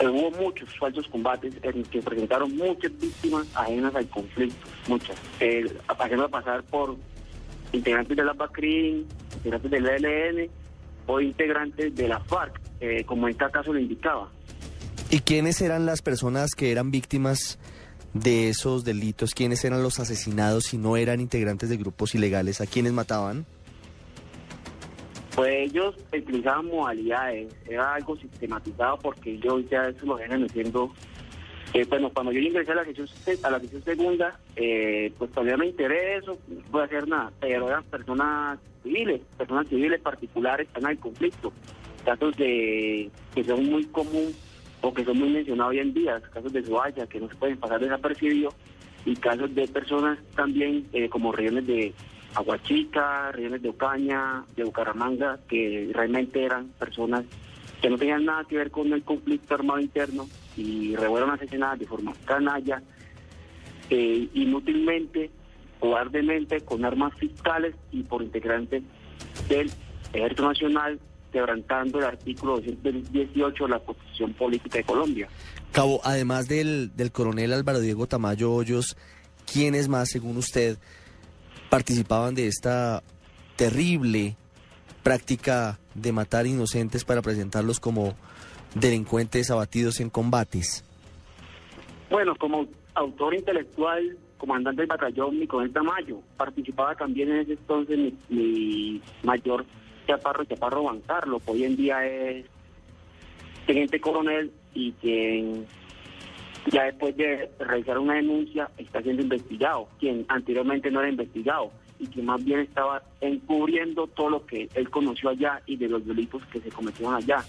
[SPEAKER 36] hubo muchos falsos combates en que presentaron muchas víctimas ajenas al conflicto, muchas. Eh, a pasar por integrantes de la BACRIN, integrantes del ELN o integrantes de la FARC, eh, como en este caso lo indicaba.
[SPEAKER 26] ¿Y quiénes eran las personas que eran víctimas de esos delitos? ¿Quiénes eran los asesinados si no eran integrantes de grupos ilegales? ¿A quiénes mataban?
[SPEAKER 36] Pues ellos utilizaban modalidades, era algo sistematizado porque ellos ya eso lo vienen haciendo. Eh, bueno, cuando yo ingresé a la sesión, a la sesión segunda, eh, pues todavía me intereso, no puedo hacer nada, pero eran personas civiles, personas civiles particulares están en conflicto, casos de que son muy comunes que son muy mencionados hoy en día, casos de Zoaya que no se pueden pasar desapercibidos y casos de personas también eh, como regiones de Aguachica, regiones de Ocaña, de Bucaramanga, que realmente eran personas que no tenían nada que ver con el conflicto armado interno y fueron asesinadas de forma canalla, eh, inútilmente, cobardemente, con armas fiscales y por integrantes del Ejército Nacional quebrantando el artículo 218 de la Constitución Política de Colombia.
[SPEAKER 26] Cabo, además del, del coronel Álvaro Diego Tamayo Hoyos, ¿quiénes más, según usted, participaban de esta terrible práctica de matar inocentes para presentarlos como delincuentes abatidos en combates?
[SPEAKER 36] Bueno, como autor intelectual, comandante del batallón Nicolás Tamayo, participaba también en ese entonces mi, mi mayor Chaparro Chaparro Juan Carlos, hoy en día es teniente coronel y quien ya después de realizar una denuncia está siendo investigado, quien anteriormente no era investigado y que más bien estaba encubriendo todo lo que él conoció allá y de los delitos que se cometieron allá.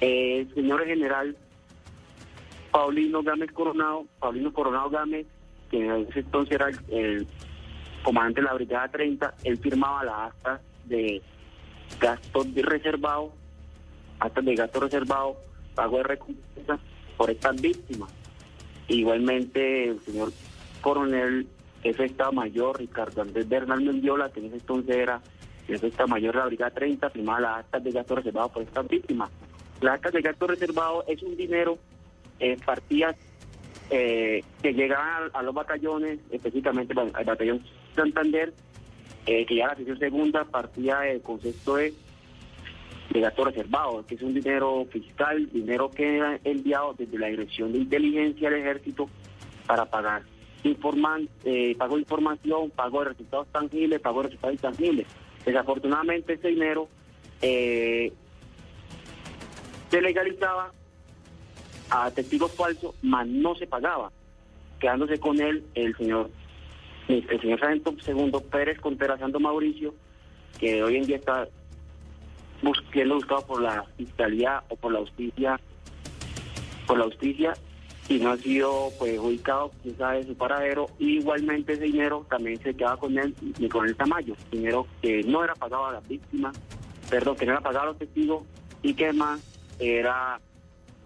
[SPEAKER 36] el señor general Paulino Gámez Coronado, Paulino Coronado Gámez, que en ese entonces era el, comandante de la Brigada 30, él firmaba la acta de gastos de reservado, hasta de gasto reservado, pago de recompensa por estas víctimas. Igualmente el señor coronel jefe Estado Mayor Ricardo Andrés Bernal Mendiola, que en ese entonces era jefe Estado Mayor de la Brigada 30, firmaba las actas de gasto reservado por estas víctimas. Las actas de gasto reservado es un dinero, eh, partidas eh, que llegaban a, los batallones, específicamente al batallón Santander, eh, que ya la sesión segunda partía del concepto de, gasto reservado, que es un dinero fiscal, dinero que era enviado desde la Dirección de Inteligencia del Ejército para pagar informan, eh, pago de información, pago de resultados tangibles, pago de resultados intangibles. Desafortunadamente ese dinero eh, se legalizaba a testigos falsos, mas no se pagaba, quedándose con él el señor el señor Sargento Segundo Pérez Contreras Santo Mauricio, que hoy en día está siendo buscado por la fiscalía o por la justicia, por la justicia y no ha sido pues ubicado, quién sabe su paradero, igualmente ese dinero también se quedaba con él y con el Tamayo, dinero que no era pagado a las víctimas, perdón, que no era pagado a los testigos y que más era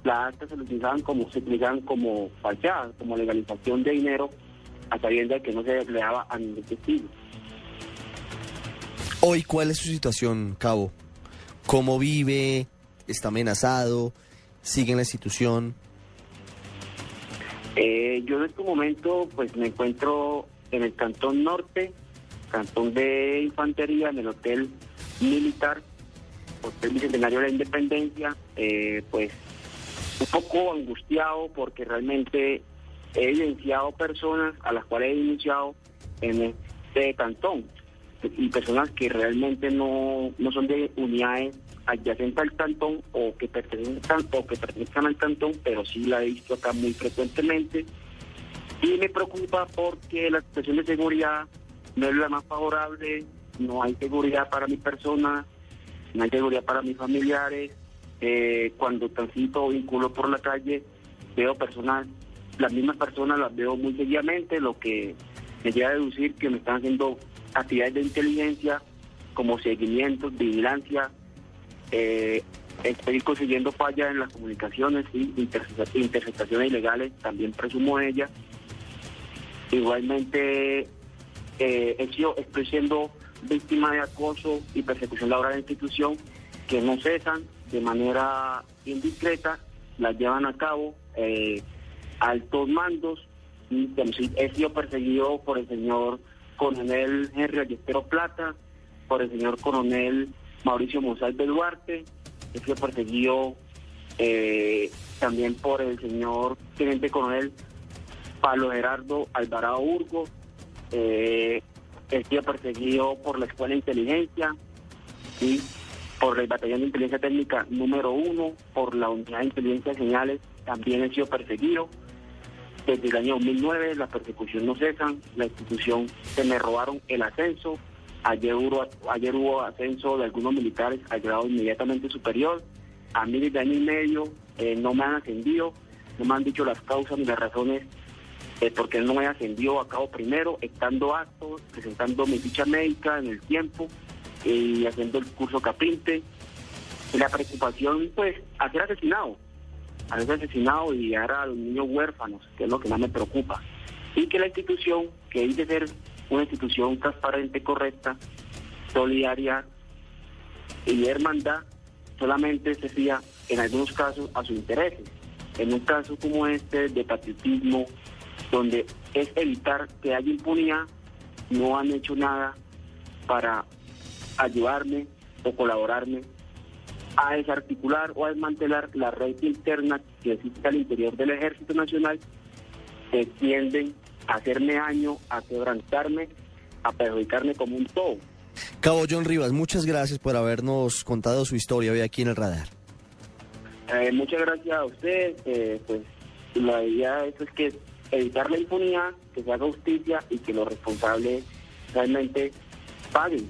[SPEAKER 36] las actas se utilizaban como, se utilizaban como falseadas, como legalización de dinero, a sabiendas que no se empleaba a ningún testigo.
[SPEAKER 26] Hoy, ¿cuál es su situación, Cabo? ¿Cómo vive? ¿Está amenazado? ¿Sigue en la institución?
[SPEAKER 36] Eh, yo en este momento pues me encuentro en el Cantón Norte, Cantón de Infantería, en el Hotel Militar, Hotel Bicentenario de la Independencia, eh, pues un poco angustiado porque realmente he evidenciado personas a las cuales he denunciado en este cantón y personas que realmente no, no son de unidades adyacentes al cantón o que pertenezcan o que pertenezcan al cantón, pero sí la he visto acá muy frecuentemente. Y me preocupa porque la situación de seguridad no es la más favorable, no hay seguridad para mi persona, no hay seguridad para mis familiares. Eh, cuando transito o vinculo por la calle, veo personas, las mismas personas las veo muy seguidamente, lo que me lleva a deducir que me están haciendo actividades de inteligencia como seguimiento, vigilancia, eh, estoy consiguiendo fallas en las comunicaciones y interceptaciones ilegales, también presumo ella. Igualmente eh, he sido, estoy siendo víctima de acoso y persecución laboral de institución que no cesan de manera indiscreta, las llevan a cabo eh, altos mandos y he sido perseguido por el señor coronel Henry Ayestero Plata, por el señor coronel Mauricio Monsalve Duarte, he sido perseguido eh, también por el señor teniente coronel Pablo Gerardo Alvarado Urgo, eh, he sido perseguido por la Escuela de Inteligencia y por el Batallón de Inteligencia Técnica número uno, por la Unidad de Inteligencia de Señales, también he sido perseguido. Desde el año 2009 la persecución no cesa, la institución se me robaron el ascenso, ayer hubo, ayer hubo ascenso de algunos militares al grado inmediatamente superior, a mí desde año y medio eh, no me han ascendido, no me han dicho las causas ni las razones eh, porque no me ascendido a cabo primero, estando acto, presentando mi ficha médica en el tiempo y haciendo el curso capinte. Y la preocupación, pues, a ser asesinado a asesinado y llegar a los niños huérfanos, que es lo que más me preocupa. Y que la institución, que dice ser una institución transparente, correcta, solidaria y hermandad, solamente se fía en algunos casos a sus intereses. En un caso como este de patriotismo, donde es evitar que haya impunidad, no han hecho nada para ayudarme o colaborarme a desarticular o a desmantelar la red interna que existe al interior del Ejército Nacional, que tienden a hacerme daño, a quebrantarme, a perjudicarme como un todo.
[SPEAKER 26] Cabo John Rivas, muchas gracias por habernos contado su historia hoy aquí en el radar.
[SPEAKER 36] Eh, muchas gracias a usted. Eh, pues la idea es que evitar la impunidad, que se haga justicia y que los responsables realmente paguen.